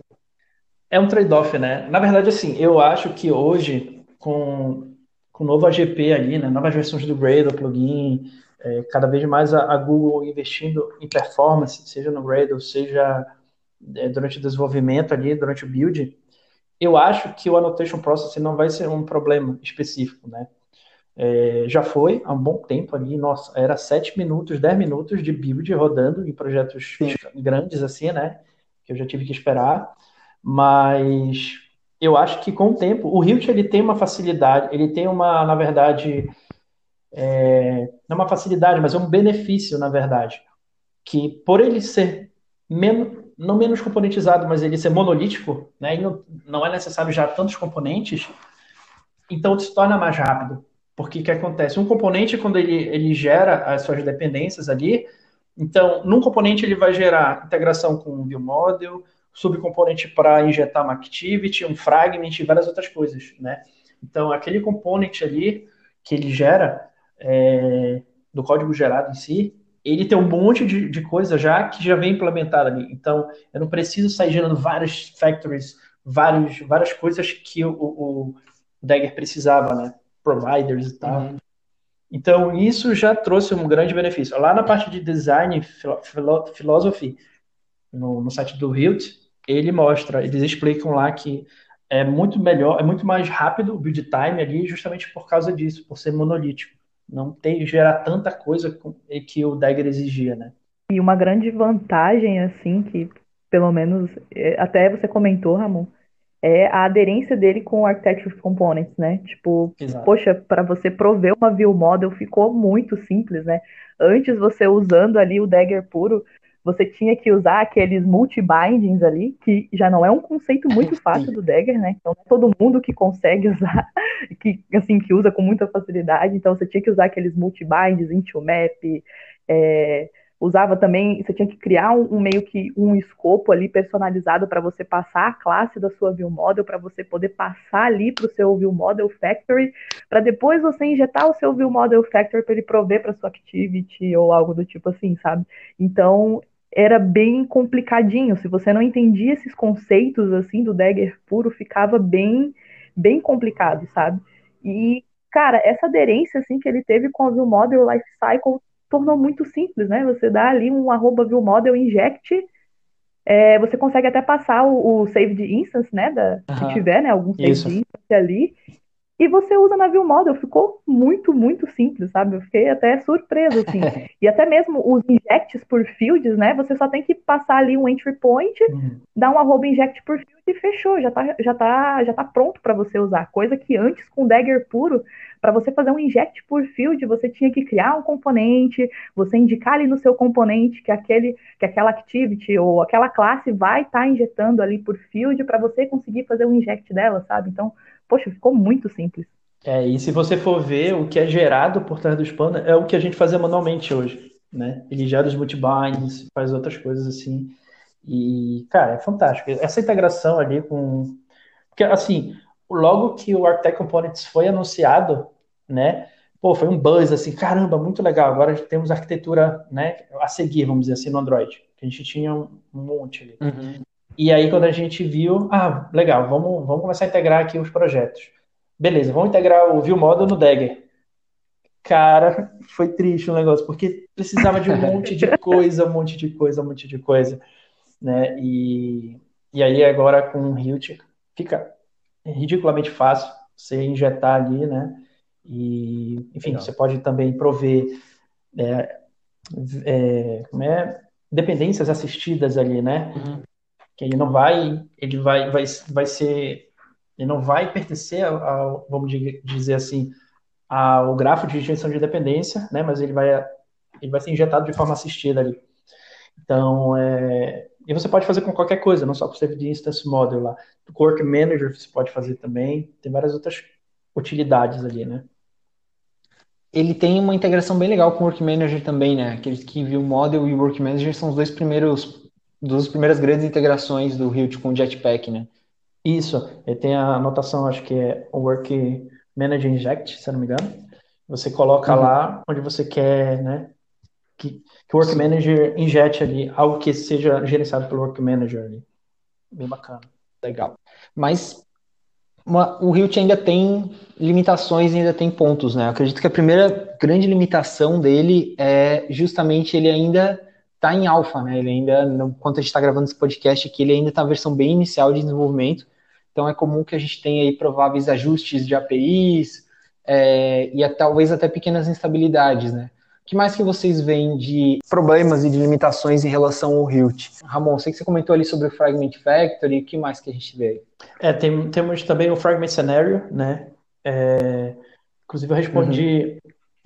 É um trade-off, né? Na verdade, assim, eu acho que hoje, com, com o novo AGP ali, né, novas versões do Gradle, plugin, é, cada vez mais a, a, Google investindo em performance, seja no Gradle, seja é, durante o desenvolvimento ali, durante o build, eu acho que o annotation processing não vai ser um problema específico, né? É, já foi há um bom tempo ali, nossa, era 7 minutos, 10 minutos de build rodando em projetos Sim. grandes assim, né? Que eu já tive que esperar, mas eu acho que com o tempo, o Hilt ele tem uma facilidade, ele tem uma, na verdade, é, não é uma facilidade, mas é um benefício, na verdade, que por ele ser menos, não menos componentizado, mas ele ser monolítico, né, não, não é necessário já tantos componentes, então se torna mais rápido. Porque o que acontece? Um componente, quando ele, ele gera as suas dependências ali, então, num componente ele vai gerar integração com um ViewModel, subcomponente para injetar uma activity, um fragment e várias outras coisas, né? Então, aquele componente ali que ele gera, é, do código gerado em si, ele tem um monte de, de coisa já que já vem implementada ali. Então, eu não preciso sair gerando várias factories, vários, várias coisas que o, o Dagger precisava, né? Providers e tal. Uhum. Então, isso já trouxe um grande benefício. Lá na parte de design, philosophy, no, no site do Hilt, ele mostra, eles explicam lá que é muito melhor, é muito mais rápido o build time ali, justamente por causa disso, por ser monolítico não ter gerar tanta coisa que o Dagger exigia, né? E uma grande vantagem, assim, que pelo menos é, até você comentou, Ramon, é a aderência dele com o Architecture Components, né? Tipo, Exato. poxa, para você prover uma view model ficou muito simples, né? Antes você usando ali o Dagger puro, você tinha que usar aqueles multi-bindings ali, que já não é um conceito muito fácil do Dagger, né? Então, não é todo mundo que consegue usar, que, assim, que usa com muita facilidade. Então, você tinha que usar aqueles multi-bindings, into map, é, usava também, você tinha que criar um, um, meio que um escopo ali personalizado para você passar a classe da sua view model, para você poder passar ali para o seu view model factory, para depois você injetar o seu view model factory para ele prover para sua activity ou algo do tipo assim, sabe? Então, era bem complicadinho. Se você não entendia esses conceitos assim do Dagger puro, ficava bem bem complicado, sabe? E cara, essa aderência assim que ele teve com o View Model Lifecycle tornou muito simples, né? Você dá ali um arroba View Model inject, é, você consegue até passar o, o save de instance, né? Da, uhum. Se tiver, né? Algum save Isso. de instance ali. E você usa na View Model, ficou muito, muito simples, sabe? Eu fiquei até surpreso, assim. e até mesmo os injects por fields, né? Você só tem que passar ali um entry point, uhum. dar um arroba inject por field e fechou. Já tá, já tá, já tá pronto para você usar. Coisa que antes, com Dagger puro, para você fazer um inject por field, você tinha que criar um componente, você indicar ali no seu componente que aquele, que aquela activity ou aquela classe vai estar tá injetando ali por field para você conseguir fazer o inject dela, sabe? Então, poxa, ficou muito simples. É, e se você for ver o que é gerado por trás do spanner, é o que a gente fazia manualmente hoje, né? Ele gera os multibinds, faz outras coisas assim. E, cara, é fantástico. Essa integração ali com. Porque, assim, logo que o Architect Components foi anunciado, né? pô, foi um buzz assim, caramba, muito legal. Agora temos arquitetura, né, a seguir, vamos dizer assim, no Android. A gente tinha um monte ali. Uhum. E aí quando a gente viu, ah, legal, vamos, vamos começar a integrar aqui os projetos. Beleza, vamos integrar o View Model no Dagger. Cara, foi triste o negócio, porque precisava de um monte de coisa, um monte de coisa, um monte de coisa, né? E, e aí agora com o Hilt fica ridiculamente fácil você injetar ali, né? E, enfim, Legal. você pode também prover é, é, como é, dependências assistidas ali, né? Uhum. Que ele não vai, ele vai, vai, vai ser, ele não vai pertencer ao, vamos dizer assim, ao grafo de injeção de dependência, né? Mas ele vai, ele vai ser injetado de forma assistida ali. Então, é, e você pode fazer com qualquer coisa, não só com o Save Instance Model lá. O Work Manager você pode fazer também. Tem várias outras utilidades ali, né? Ele tem uma integração bem legal com o Work Manager também, né? Aqueles que viu Model e Work Manager são os dois primeiros, duas primeiras grandes integrações do Hilt com o Jetpack, né? Isso. Ele tem a anotação, acho que é Work Manager Inject, se eu não me engano. Você coloca uhum. lá onde você quer, né? Que, que o Work Manager injete ali algo que seja gerenciado pelo Work Manager ali. Bem bacana. Legal. Mas uma, o Hilt ainda tem limitações, ainda tem pontos, né? Eu acredito que a primeira grande limitação dele é justamente ele ainda está em alfa, né? Ele ainda, enquanto a gente está gravando esse podcast aqui, ele ainda está na versão bem inicial de desenvolvimento. Então é comum que a gente tenha aí prováveis ajustes de APIs é, e talvez até pequenas instabilidades, né? O que mais que vocês veem de problemas e de limitações em relação ao Hilt? Ramon, sei que você comentou ali sobre o Fragment Factory, o que mais que a gente vê? É, tem, temos também o Fragment Scenario, né? É, inclusive eu respondi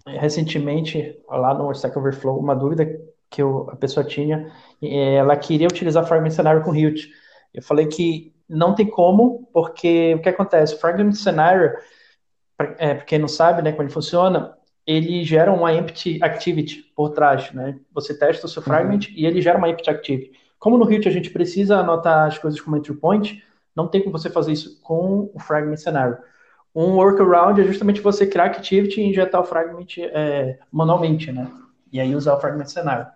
uhum. recentemente lá no Stack Overflow uma dúvida que eu, a pessoa tinha, ela queria utilizar Fragment Scenario com Hilt. Eu falei que não tem como, porque o que acontece? O Fragment Scenario, para é, quem não sabe né, como ele funciona, ele gera uma empty activity por trás, né? Você testa o seu uhum. fragment uhum. e ele gera uma empty activity. Como no Hilt a gente precisa anotar as coisas como entry point, não tem como você fazer isso com o fragment cenário. Um workaround é justamente você criar activity e injetar o fragment é, manualmente, né? E aí usar o fragment cenário.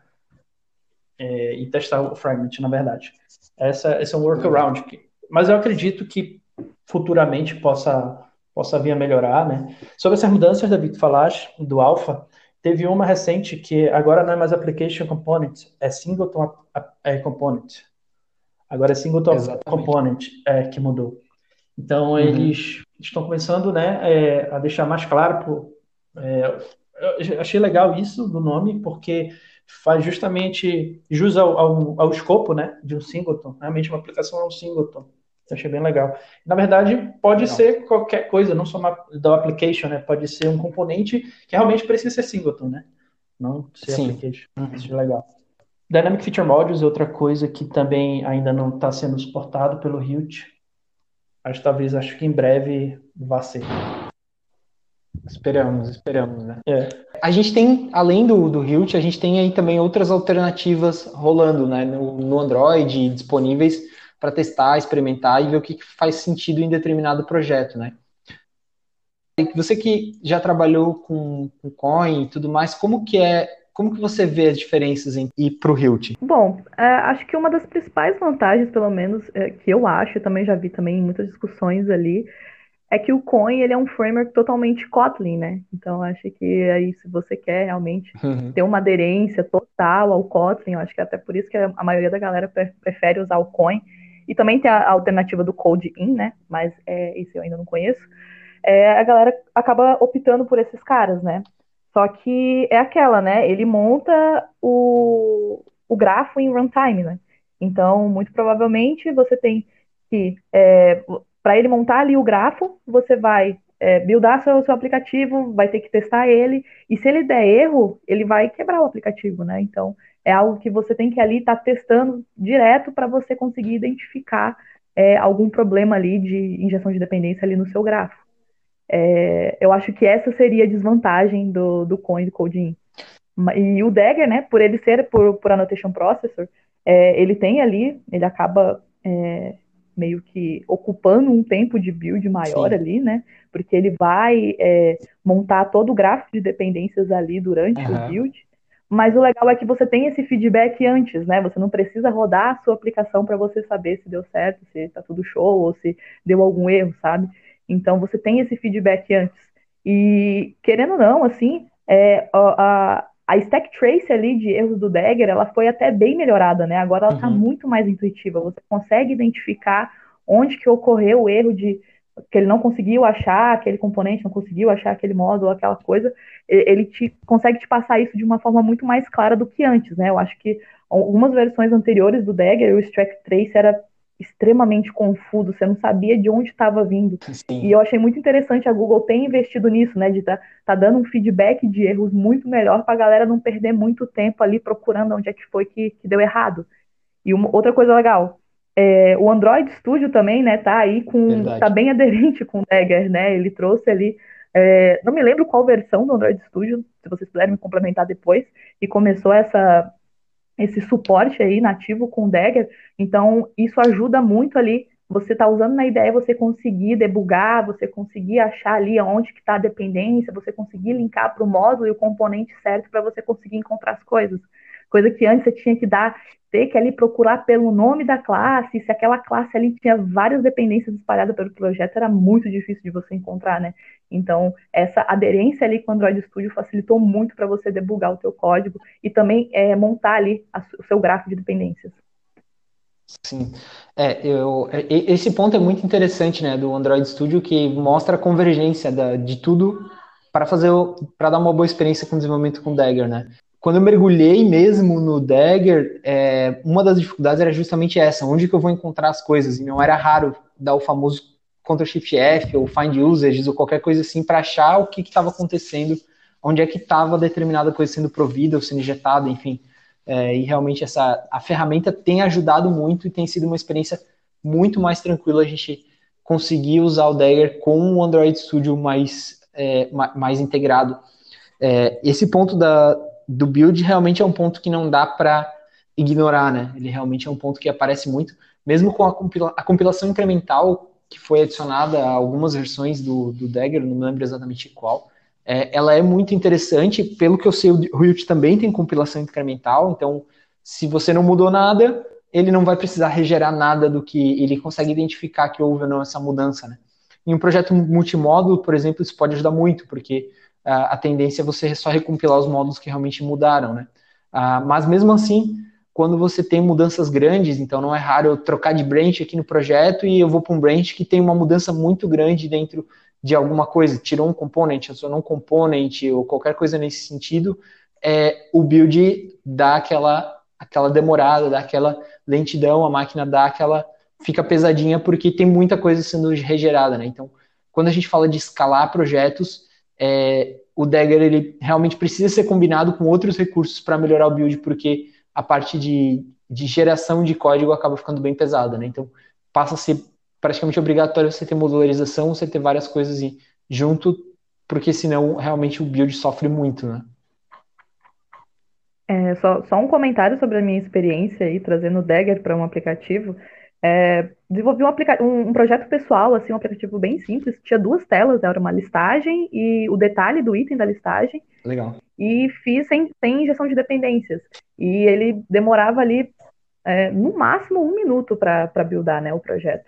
É, e testar o fragment, na verdade. Essa, esse é um workaround. Mas eu acredito que futuramente possa possa vir a melhorar, né? Sobre essas mudanças, David, falaste do Alpha, teve uma recente que agora não é mais Application Component, é Singleton é, Component. Agora é Singleton Exatamente. Component é, que mudou. Então, uhum. eles estão começando né, é, a deixar mais claro. Por, é, eu achei legal isso do nome, porque faz justamente jus ao, ao, ao escopo né, de um singleton. Realmente, uma aplicação é um singleton. Achei bem legal. Na verdade, pode legal. ser qualquer coisa, não só uma, da application, né? Pode ser um componente que realmente precisa ser singleton, né? Não ser Sim. application. Uhum. Isso é legal. Dynamic Feature Modules é outra coisa que também ainda não está sendo suportado pelo Hilt. Acho talvez, acho que em breve vá ser. Esperamos, esperamos, né? É. A gente tem, além do, do Hilt, a gente tem aí também outras alternativas rolando, né? No, no Android, disponíveis para testar, experimentar e ver o que, faz sentido em determinado projeto, né? Você que já trabalhou com, com Coin e tudo mais, como que é, como que você vê as diferenças em ir para o Hilt? Bom, é, acho que uma das principais vantagens, pelo menos, é, que eu acho, também já vi também em muitas discussões ali, é que o Coin ele é um framework totalmente Kotlin, né? Então acho que aí se você quer realmente uhum. ter uma aderência total ao Kotlin, eu acho que é até por isso que a maioria da galera prefere usar o Coin, e também tem a alternativa do Code In, né? Mas é, esse eu ainda não conheço. É, a galera acaba optando por esses caras, né? Só que é aquela, né? Ele monta o, o grafo em runtime, né? Então, muito provavelmente, você tem que, é, para ele montar ali o grafo, você vai é, buildar seu, seu aplicativo, vai ter que testar ele, e se ele der erro, ele vai quebrar o aplicativo, né? Então, é algo que você tem que ali estar tá testando direto para você conseguir identificar é, algum problema ali de injeção de dependência ali no seu grafo. É, eu acho que essa seria a desvantagem do, do Coin do Coding. E o Dagger, né, por ele ser por, por Annotation Processor, é, ele tem ali, ele acaba é, meio que ocupando um tempo de build maior Sim. ali, né? Porque ele vai é, montar todo o gráfico de dependências ali durante uhum. o build. Mas o legal é que você tem esse feedback antes, né? Você não precisa rodar a sua aplicação para você saber se deu certo, se está tudo show ou se deu algum erro, sabe? Então você tem esse feedback antes. E querendo ou não, assim, é, a, a stack trace ali de erros do Dagger, ela foi até bem melhorada, né? Agora ela está uhum. muito mais intuitiva. Você consegue identificar onde que ocorreu o erro de que ele não conseguiu achar aquele componente, não conseguiu achar aquele módulo, aquela coisa, ele te consegue te passar isso de uma forma muito mais clara do que antes, né? Eu acho que algumas versões anteriores do Dagger, o Stack Trace era extremamente confuso, você não sabia de onde estava vindo. Sim. E eu achei muito interessante a Google ter investido nisso, né? De tá, tá dando um feedback de erros muito melhor para a galera não perder muito tempo ali procurando onde é que foi que, que deu errado. E uma, outra coisa legal, é, o Android Studio também, né, tá aí com. Verdade. tá bem aderente com o Dagger, né? Ele trouxe ali. É, não me lembro qual versão do Android Studio, se vocês puderem me complementar depois, e começou essa, esse suporte aí nativo com Dagger. Então, isso ajuda muito ali. Você está usando na ideia você conseguir debugar, você conseguir achar ali onde que está a dependência, você conseguir linkar para o módulo e o componente certo para você conseguir encontrar as coisas. Coisa que antes você tinha que dar ter que ali procurar pelo nome da classe, se aquela classe ali tinha várias dependências espalhadas pelo projeto, era muito difícil de você encontrar, né? Então, essa aderência ali com o Android Studio facilitou muito para você debugar o teu código e também é, montar ali a, o seu gráfico de dependências. Sim, é, eu, esse ponto é muito interessante, né, do Android Studio, que mostra a convergência da, de tudo para fazer, para dar uma boa experiência com o desenvolvimento com Dagger, né? Quando eu mergulhei mesmo no Dagger, é, uma das dificuldades era justamente essa, onde que eu vou encontrar as coisas, e não era raro dar o famoso Ctrl Shift F ou Find Usages ou qualquer coisa assim para achar o que estava acontecendo, onde é que estava determinada coisa sendo provida ou sendo injetada, enfim. É, e realmente essa a ferramenta tem ajudado muito e tem sido uma experiência muito mais tranquila a gente conseguir usar o Dagger com o Android Studio mais, é, mais integrado. É, esse ponto da, do build realmente é um ponto que não dá para ignorar, né? Ele realmente é um ponto que aparece muito, mesmo com a, compila a compilação incremental que foi adicionada a algumas versões do, do Dagger, não me lembro exatamente qual. É, ela é muito interessante, pelo que eu sei, o Riot também tem compilação incremental, então se você não mudou nada, ele não vai precisar regerar nada do que ele consegue identificar que houve ou não essa mudança, né? Em um projeto multimódulo, por exemplo, isso pode ajudar muito, porque a, tendência é você só recompilar os módulos que realmente mudaram, né? Ah, mas mesmo assim, quando você tem mudanças grandes, então não é raro eu trocar de branch aqui no projeto e eu vou para um branch que tem uma mudança muito grande dentro de alguma coisa, tirou um componente, adicionou um componente ou qualquer coisa nesse sentido, é, o build dá aquela, aquela demorada, dá aquela lentidão, a máquina dá aquela, fica pesadinha porque tem muita coisa sendo regerada, né? Então, quando a gente fala de escalar projetos, é, o Dagger ele realmente precisa ser combinado com outros recursos para melhorar o build, porque a parte de, de geração de código acaba ficando bem pesada, né? Então passa a ser praticamente obrigatório você ter modularização, você ter várias coisas junto, porque senão realmente o build sofre muito, né? É, só, só um comentário sobre a minha experiência aí, trazendo o Dagger para um aplicativo. É, desenvolvi um, um, um, projeto pessoal, assim, um aplicativo bem simples, tinha duas telas, né, era uma listagem e o detalhe do item da listagem. Legal. E fiz sem, sem injeção de dependências. E ele demorava ali, é, no máximo, um minuto para buildar né, o projeto.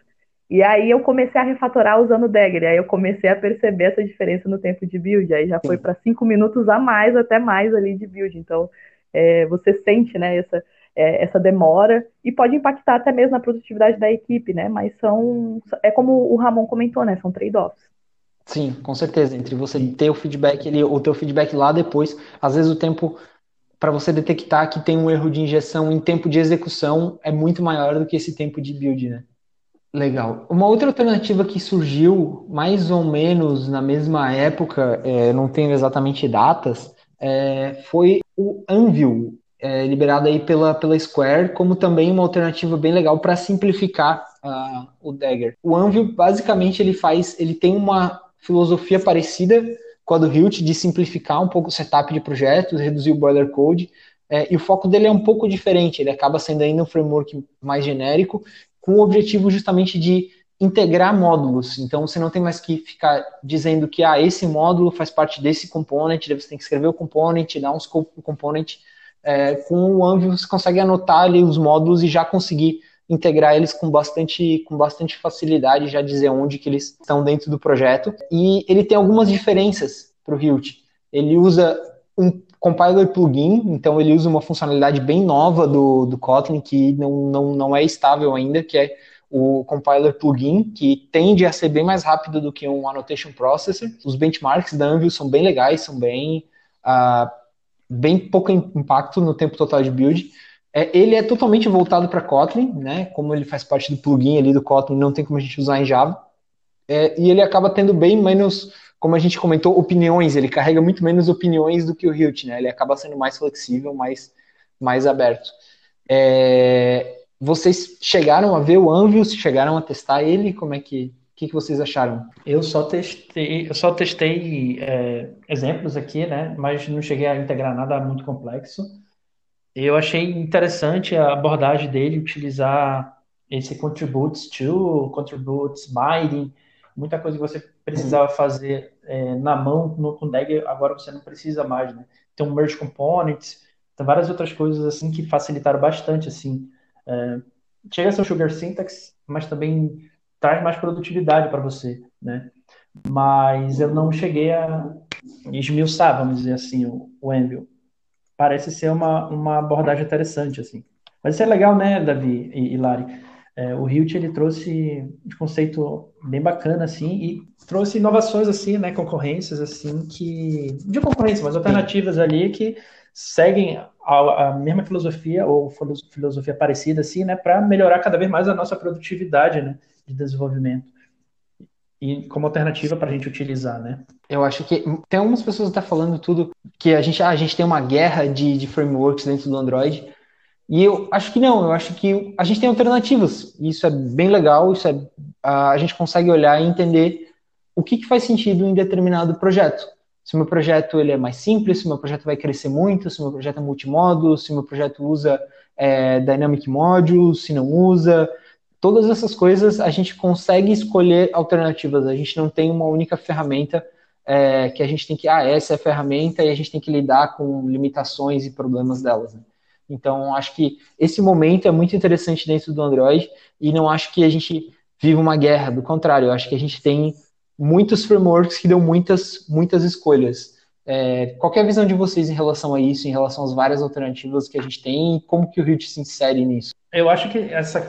E aí eu comecei a refatorar usando o Dagger, e aí eu comecei a perceber essa diferença no tempo de build, aí já foi para cinco minutos a mais, até mais ali de build. Então, é, você sente, né, essa é, essa demora e pode impactar até mesmo na produtividade da equipe, né? Mas são é como o Ramon comentou, né? São trade-offs. Sim, com certeza. Entre você ter o feedback ali, ou ter o feedback lá depois, às vezes o tempo para você detectar que tem um erro de injeção em tempo de execução é muito maior do que esse tempo de build, né? Legal. Uma outra alternativa que surgiu mais ou menos na mesma época, é, não tenho exatamente datas, é, foi o Anvil é, aí pela, pela Square, como também uma alternativa bem legal para simplificar uh, o Dagger. O Anvil, basicamente, ele faz, ele tem uma filosofia parecida com a do Hilt, de simplificar um pouco o setup de projetos, reduzir o boiler code, é, e o foco dele é um pouco diferente, ele acaba sendo ainda um framework mais genérico, com o objetivo justamente de integrar módulos. Então você não tem mais que ficar dizendo que ah, esse módulo faz parte desse component, você tem que escrever o component, dar um scope o component. É, com o Anvil você consegue anotar ali os módulos e já conseguir integrar eles com bastante, com bastante facilidade, já dizer onde que eles estão dentro do projeto. E ele tem algumas diferenças para o Hilt. Ele usa um compiler plugin, então ele usa uma funcionalidade bem nova do, do Kotlin que não, não, não é estável ainda, que é o compiler plugin, que tende a ser bem mais rápido do que um annotation processor. Os benchmarks da Anvil são bem legais, são bem, uh, bem pouco impacto no tempo total de build. É, ele é totalmente voltado para Kotlin, né? Como ele faz parte do plugin ali do Kotlin, não tem como a gente usar em Java. É, e ele acaba tendo bem menos, como a gente comentou, opiniões. Ele carrega muito menos opiniões do que o Hilt, né? Ele acaba sendo mais flexível, mais, mais aberto. É, vocês chegaram a ver o Anvil? Chegaram a testar ele? Como é que que, que vocês acharam? Eu só testei, eu só testei é, exemplos aqui, né? Mas não cheguei a integrar nada muito complexo. Eu achei interessante a abordagem dele utilizar esse contributes to, contributes binding, muita coisa que você precisava uhum. fazer é, na mão no Dagger, agora você não precisa mais, né? Tem um merge components, tem várias outras coisas assim que facilitaram bastante assim é, chega a ser um sugar syntax, mas também traz mais produtividade para você, né? Mas eu não cheguei a esmiuçar, vamos dizer assim, o, o Anvil. Parece ser uma, uma abordagem interessante, assim. Mas isso é legal, né, Davi e, e Lari? É, o Hilt, ele trouxe um conceito bem bacana, assim, e trouxe inovações, assim, né, concorrências, assim, que... De concorrência, mas alternativas ali que seguem a, a, mesma filosofia ou filosofia parecida assim, né, para melhorar cada vez mais a nossa produtividade, né, de desenvolvimento e como alternativa para a gente utilizar, né? Eu acho que tem algumas pessoas que tá falando tudo que a gente, ah, a gente tem uma guerra de, de frameworks dentro do Android e eu acho que não, eu acho que a gente tem alternativas e isso é bem legal, isso é a gente consegue olhar e entender o que, que faz sentido em determinado projeto se o meu projeto ele é mais simples, se o meu projeto vai crescer muito, se o meu projeto é multimodo, se o meu projeto usa é, Dynamic Modules, se não usa. Todas essas coisas a gente consegue escolher alternativas, a gente não tem uma única ferramenta é, que a gente tem que, ah, essa é a ferramenta e a gente tem que lidar com limitações e problemas delas. Né? Então, acho que esse momento é muito interessante dentro do Android e não acho que a gente vive uma guerra, do contrário, acho que a gente tem muitos frameworks que dão muitas, muitas escolhas. É, qual é a visão de vocês em relação a isso, em relação às várias alternativas que a gente tem e como que o Hilt se insere nisso? Eu acho que essa,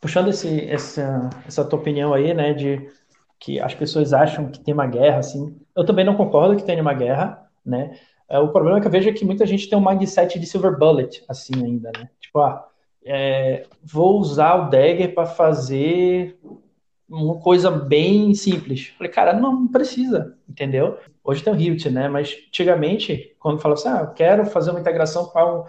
puxando esse, essa, essa tua opinião aí, né, de que as pessoas acham que tem uma guerra, assim, eu também não concordo que tenha uma guerra, né, é, o problema é que eu vejo é que muita gente tem um mindset de silver bullet, assim, ainda, né, tipo, ah, é, vou usar o Dagger para fazer uma coisa bem simples. Falei, cara, não, precisa, entendeu? Hoje tem o Hilt, né? Mas antigamente, quando falava assim, ah, eu quero fazer uma integração com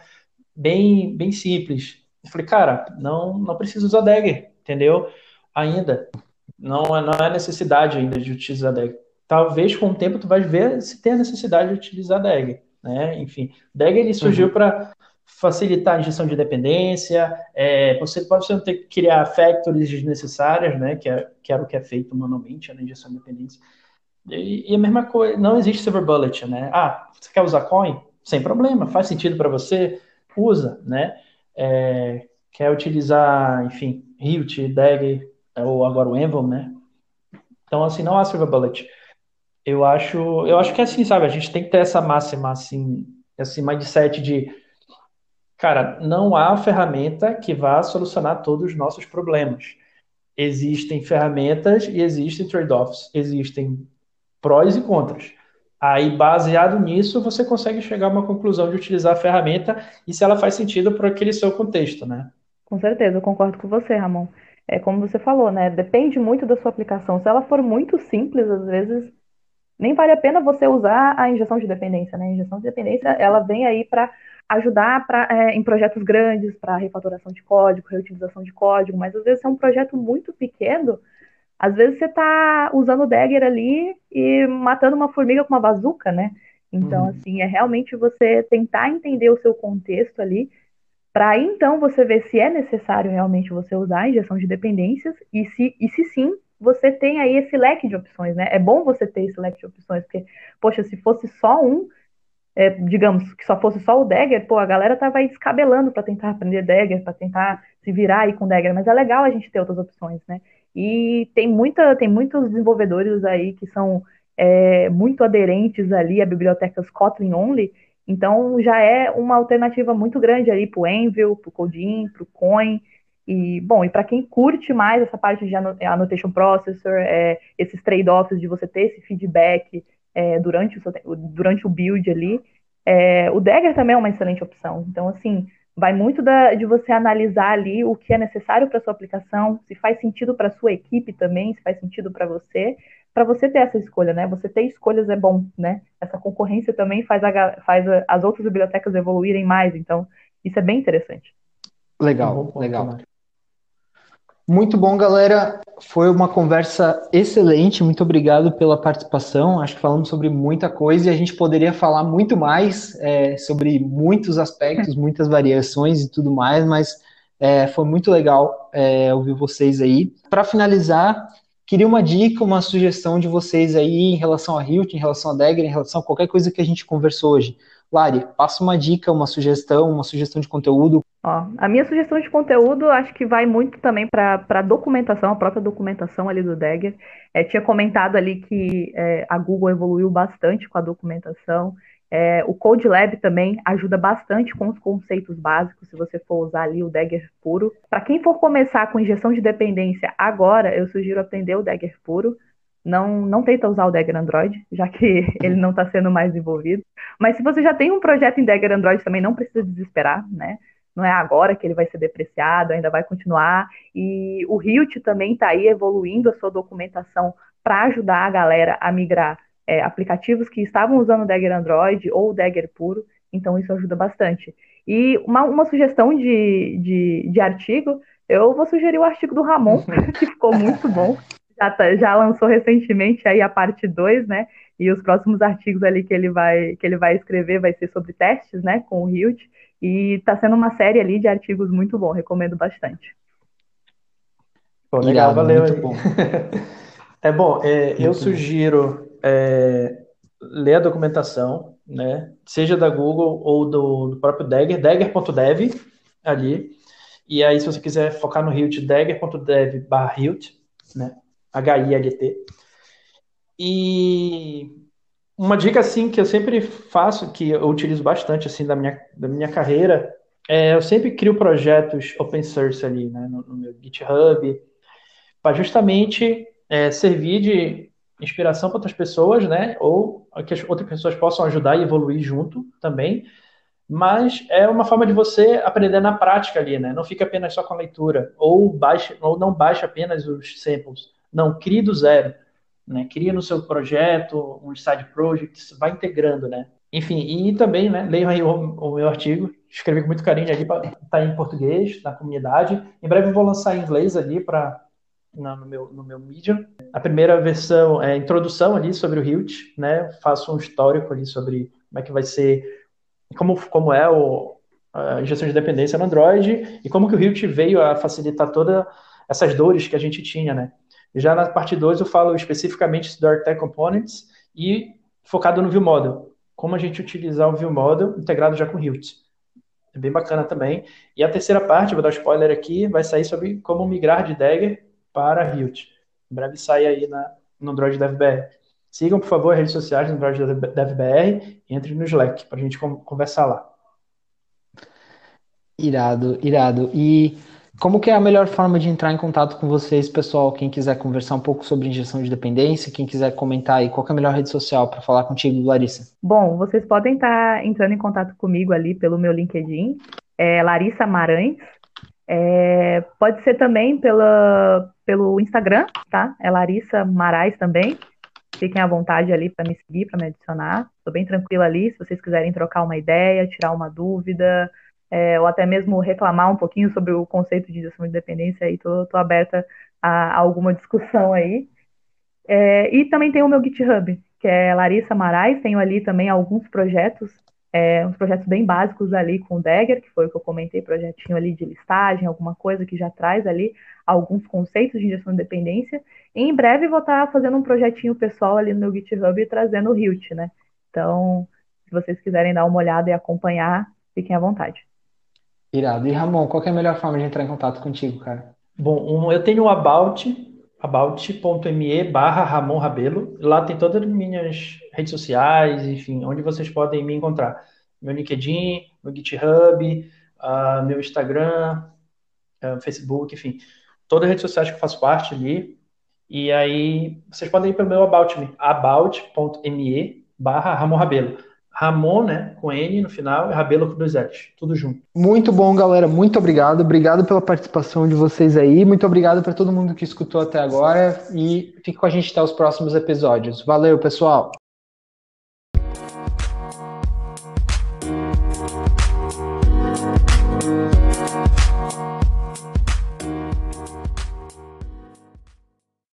bem, bem simples. Eu falei, cara, não, não precisa usar Dagger, entendeu? Ainda. Não, é, não é necessidade ainda de utilizar Dagger. Talvez com o tempo tu vai ver se tem a necessidade de utilizar Dagger, né? Enfim, Dagger ele surgiu uhum. para facilitar a injeção de dependência, é, você pode você não ter que criar factories desnecessárias, né, que, é, que era o que é feito manualmente na injeção de dependência. E, e, a mesma coisa, não existe silver bullet, né? Ah, você quer usar coin? Sem problema, faz sentido para você, usa, né? É, quer utilizar, enfim, Hilt, DAG, ou agora o Envel, né? Então, assim, não há silver bullet. Eu acho, eu acho que é assim, sabe? A gente tem que ter essa máxima, assim, esse mindset de Cara, não há ferramenta que vá solucionar todos os nossos problemas. Existem ferramentas e existem trade-offs, existem prós e contras. Aí, baseado nisso, você consegue chegar a uma conclusão de utilizar a ferramenta e se ela faz sentido para aquele seu contexto, né? Com certeza, eu concordo com você, Ramon. É como você falou, né? Depende muito da sua aplicação. Se ela for muito simples, às vezes nem vale a pena você usar a injeção de dependência, né? A injeção de dependência, ela vem aí para ajudar pra, é, em projetos grandes para refatoração de código, reutilização de código, mas às vezes é um projeto muito pequeno, às vezes você está usando o Dagger ali e matando uma formiga com uma bazuca, né? Então, uhum. assim, é realmente você tentar entender o seu contexto ali para então você ver se é necessário realmente você usar a injeção de dependências e se, e se sim, você tem aí esse leque de opções, né? É bom você ter esse leque de opções, porque, poxa, se fosse só um, é, digamos, que só fosse só o Dagger, pô, a galera tava aí descabelando para tentar aprender Dagger, para tentar se virar aí com Dagger, mas é legal a gente ter outras opções, né? E tem, muita, tem muitos desenvolvedores aí que são é, muito aderentes ali a bibliotecas Kotlin Only, então já é uma alternativa muito grande ali para o Envil, para o Codin, para o Coin, e, bom, e para quem curte mais essa parte de annotation processor, é, esses trade-offs de você ter esse feedback é, durante, o, durante o build ali, é, o Dagger também é uma excelente opção. Então, assim, vai muito da, de você analisar ali o que é necessário para sua aplicação, se faz sentido para sua equipe também, se faz sentido para você, para você ter essa escolha, né? Você ter escolhas é bom, né? Essa concorrência também faz, a, faz a, as outras bibliotecas evoluírem mais, então isso é bem interessante. Legal, legal. Muito bom, galera. Foi uma conversa excelente. Muito obrigado pela participação. Acho que falamos sobre muita coisa e a gente poderia falar muito mais é, sobre muitos aspectos, muitas variações e tudo mais, mas é, foi muito legal é, ouvir vocês aí. Para finalizar, queria uma dica, uma sugestão de vocês aí em relação a Hilt, em relação a Dagger, em relação a qualquer coisa que a gente conversou hoje. Lari, passa uma dica, uma sugestão, uma sugestão de conteúdo. Ó, a minha sugestão de conteúdo acho que vai muito também para a documentação, a própria documentação ali do Dagger. É, tinha comentado ali que é, a Google evoluiu bastante com a documentação. É, o Code Lab também ajuda bastante com os conceitos básicos, se você for usar ali o Dagger puro. Para quem for começar com injeção de dependência agora, eu sugiro aprender o Dagger puro não, não tenta usar o Dagger Android, já que ele não está sendo mais desenvolvido. Mas se você já tem um projeto em Dagger Android também, não precisa desesperar, né? Não é agora que ele vai ser depreciado, ainda vai continuar. E o Hilt também está aí evoluindo a sua documentação para ajudar a galera a migrar é, aplicativos que estavam usando o Dagger Android ou o Dagger puro. Então isso ajuda bastante. E uma, uma sugestão de, de, de artigo, eu vou sugerir o artigo do Ramon, que ficou muito bom já, tá, já lançou recentemente aí a parte 2, né? E os próximos artigos ali que ele vai que ele vai escrever vai ser sobre testes, né, com o Hilt. E está sendo uma série ali de artigos muito bom, recomendo bastante. Pô, legal, valeu aí. Bom. é bom, é, eu sugiro é, ler a documentação, né? Seja da Google ou do, do próprio Dagger, dagger.dev ali. E aí, se você quiser focar no Hilt, dagger.dev/hilt, né? H-I-L-T. E uma dica assim que eu sempre faço, que eu utilizo bastante assim da minha, da minha carreira, é eu sempre crio projetos open source ali, né, no, no meu GitHub, para justamente é, servir de inspiração para outras pessoas, né, ou que as outras pessoas possam ajudar e evoluir junto também. Mas é uma forma de você aprender na prática ali, né? Não fica apenas só com a leitura, ou baixa, ou não baixa apenas os samples não, crie do zero. Né? Cria no seu projeto, um side projects, vai integrando, né? Enfim, e também, né, leiam aí o, o meu artigo, escrevi com muito carinho ali, tá em português, na comunidade. Em breve vou lançar em inglês ali para no meu, no meu Medium. A primeira versão é introdução ali sobre o Hilt, né? Faço um histórico ali sobre como é que vai ser, como, como é o, a gestão de dependência no Android e como que o Hilt veio a facilitar todas essas dores que a gente tinha, né? Já na parte 2 eu falo especificamente do Architect Components e focado no View Model. Como a gente utilizar o View Model integrado já com Hilt. É bem bacana também. E a terceira parte, vou dar um spoiler aqui, vai sair sobre como migrar de Dagger para Hilt. Em breve sai aí na, no Android DevBR. Sigam, por favor, as redes sociais do Android DevBR e entre no Slack para a gente conversar lá. Irado, irado. E como que é a melhor forma de entrar em contato com vocês, pessoal? Quem quiser conversar um pouco sobre injeção de dependência, quem quiser comentar aí, qual é a melhor rede social para falar contigo, Larissa? Bom, vocês podem estar entrando em contato comigo ali pelo meu LinkedIn, é Larissa Maranhos. É, pode ser também pela, pelo Instagram, tá? É Larissa Marais também. Fiquem à vontade ali para me seguir, para me adicionar. Estou bem tranquila ali, se vocês quiserem trocar uma ideia, tirar uma dúvida, é, ou até mesmo reclamar um pouquinho sobre o conceito de gestão de dependência, aí tô aberta a, a, alguma discussão aí. É, e também tem o meu GitHub, que é Larissa Marais, tenho ali também alguns projetos é, uns projetos bem básicos ali com o Dagger, que foi o que eu comentei, projetinho ali de listagem, alguma coisa que já traz ali alguns conceitos de injeção de dependência. E em breve vou estar tá fazendo um projetinho pessoal ali no meu GitHub trazendo o Hilt, né? Então, se vocês quiserem dar uma olhada e acompanhar, fiquem à vontade. Irado. E Ramon, qual é a melhor forma de entrar em contato contigo, cara? Bom, um, eu tenho o About, about.me barra Ramon Rabelo. Lá tem todas as minhas redes sociais, enfim, onde vocês podem me encontrar. Meu LinkedIn, meu GitHub, uh, meu Instagram, uh, Facebook, enfim. Todas as redes sociais que eu faço parte ali. E aí, vocês podem ir para o meu About Me, about.me barra Ramon Rabelo. Ramon, né, com N no final, e Rabelo com dois L's, tudo junto. Muito bom, galera, muito obrigado. Obrigado pela participação de vocês aí. Muito obrigado para todo mundo que escutou até agora e fique com a gente até os próximos episódios. Valeu, pessoal.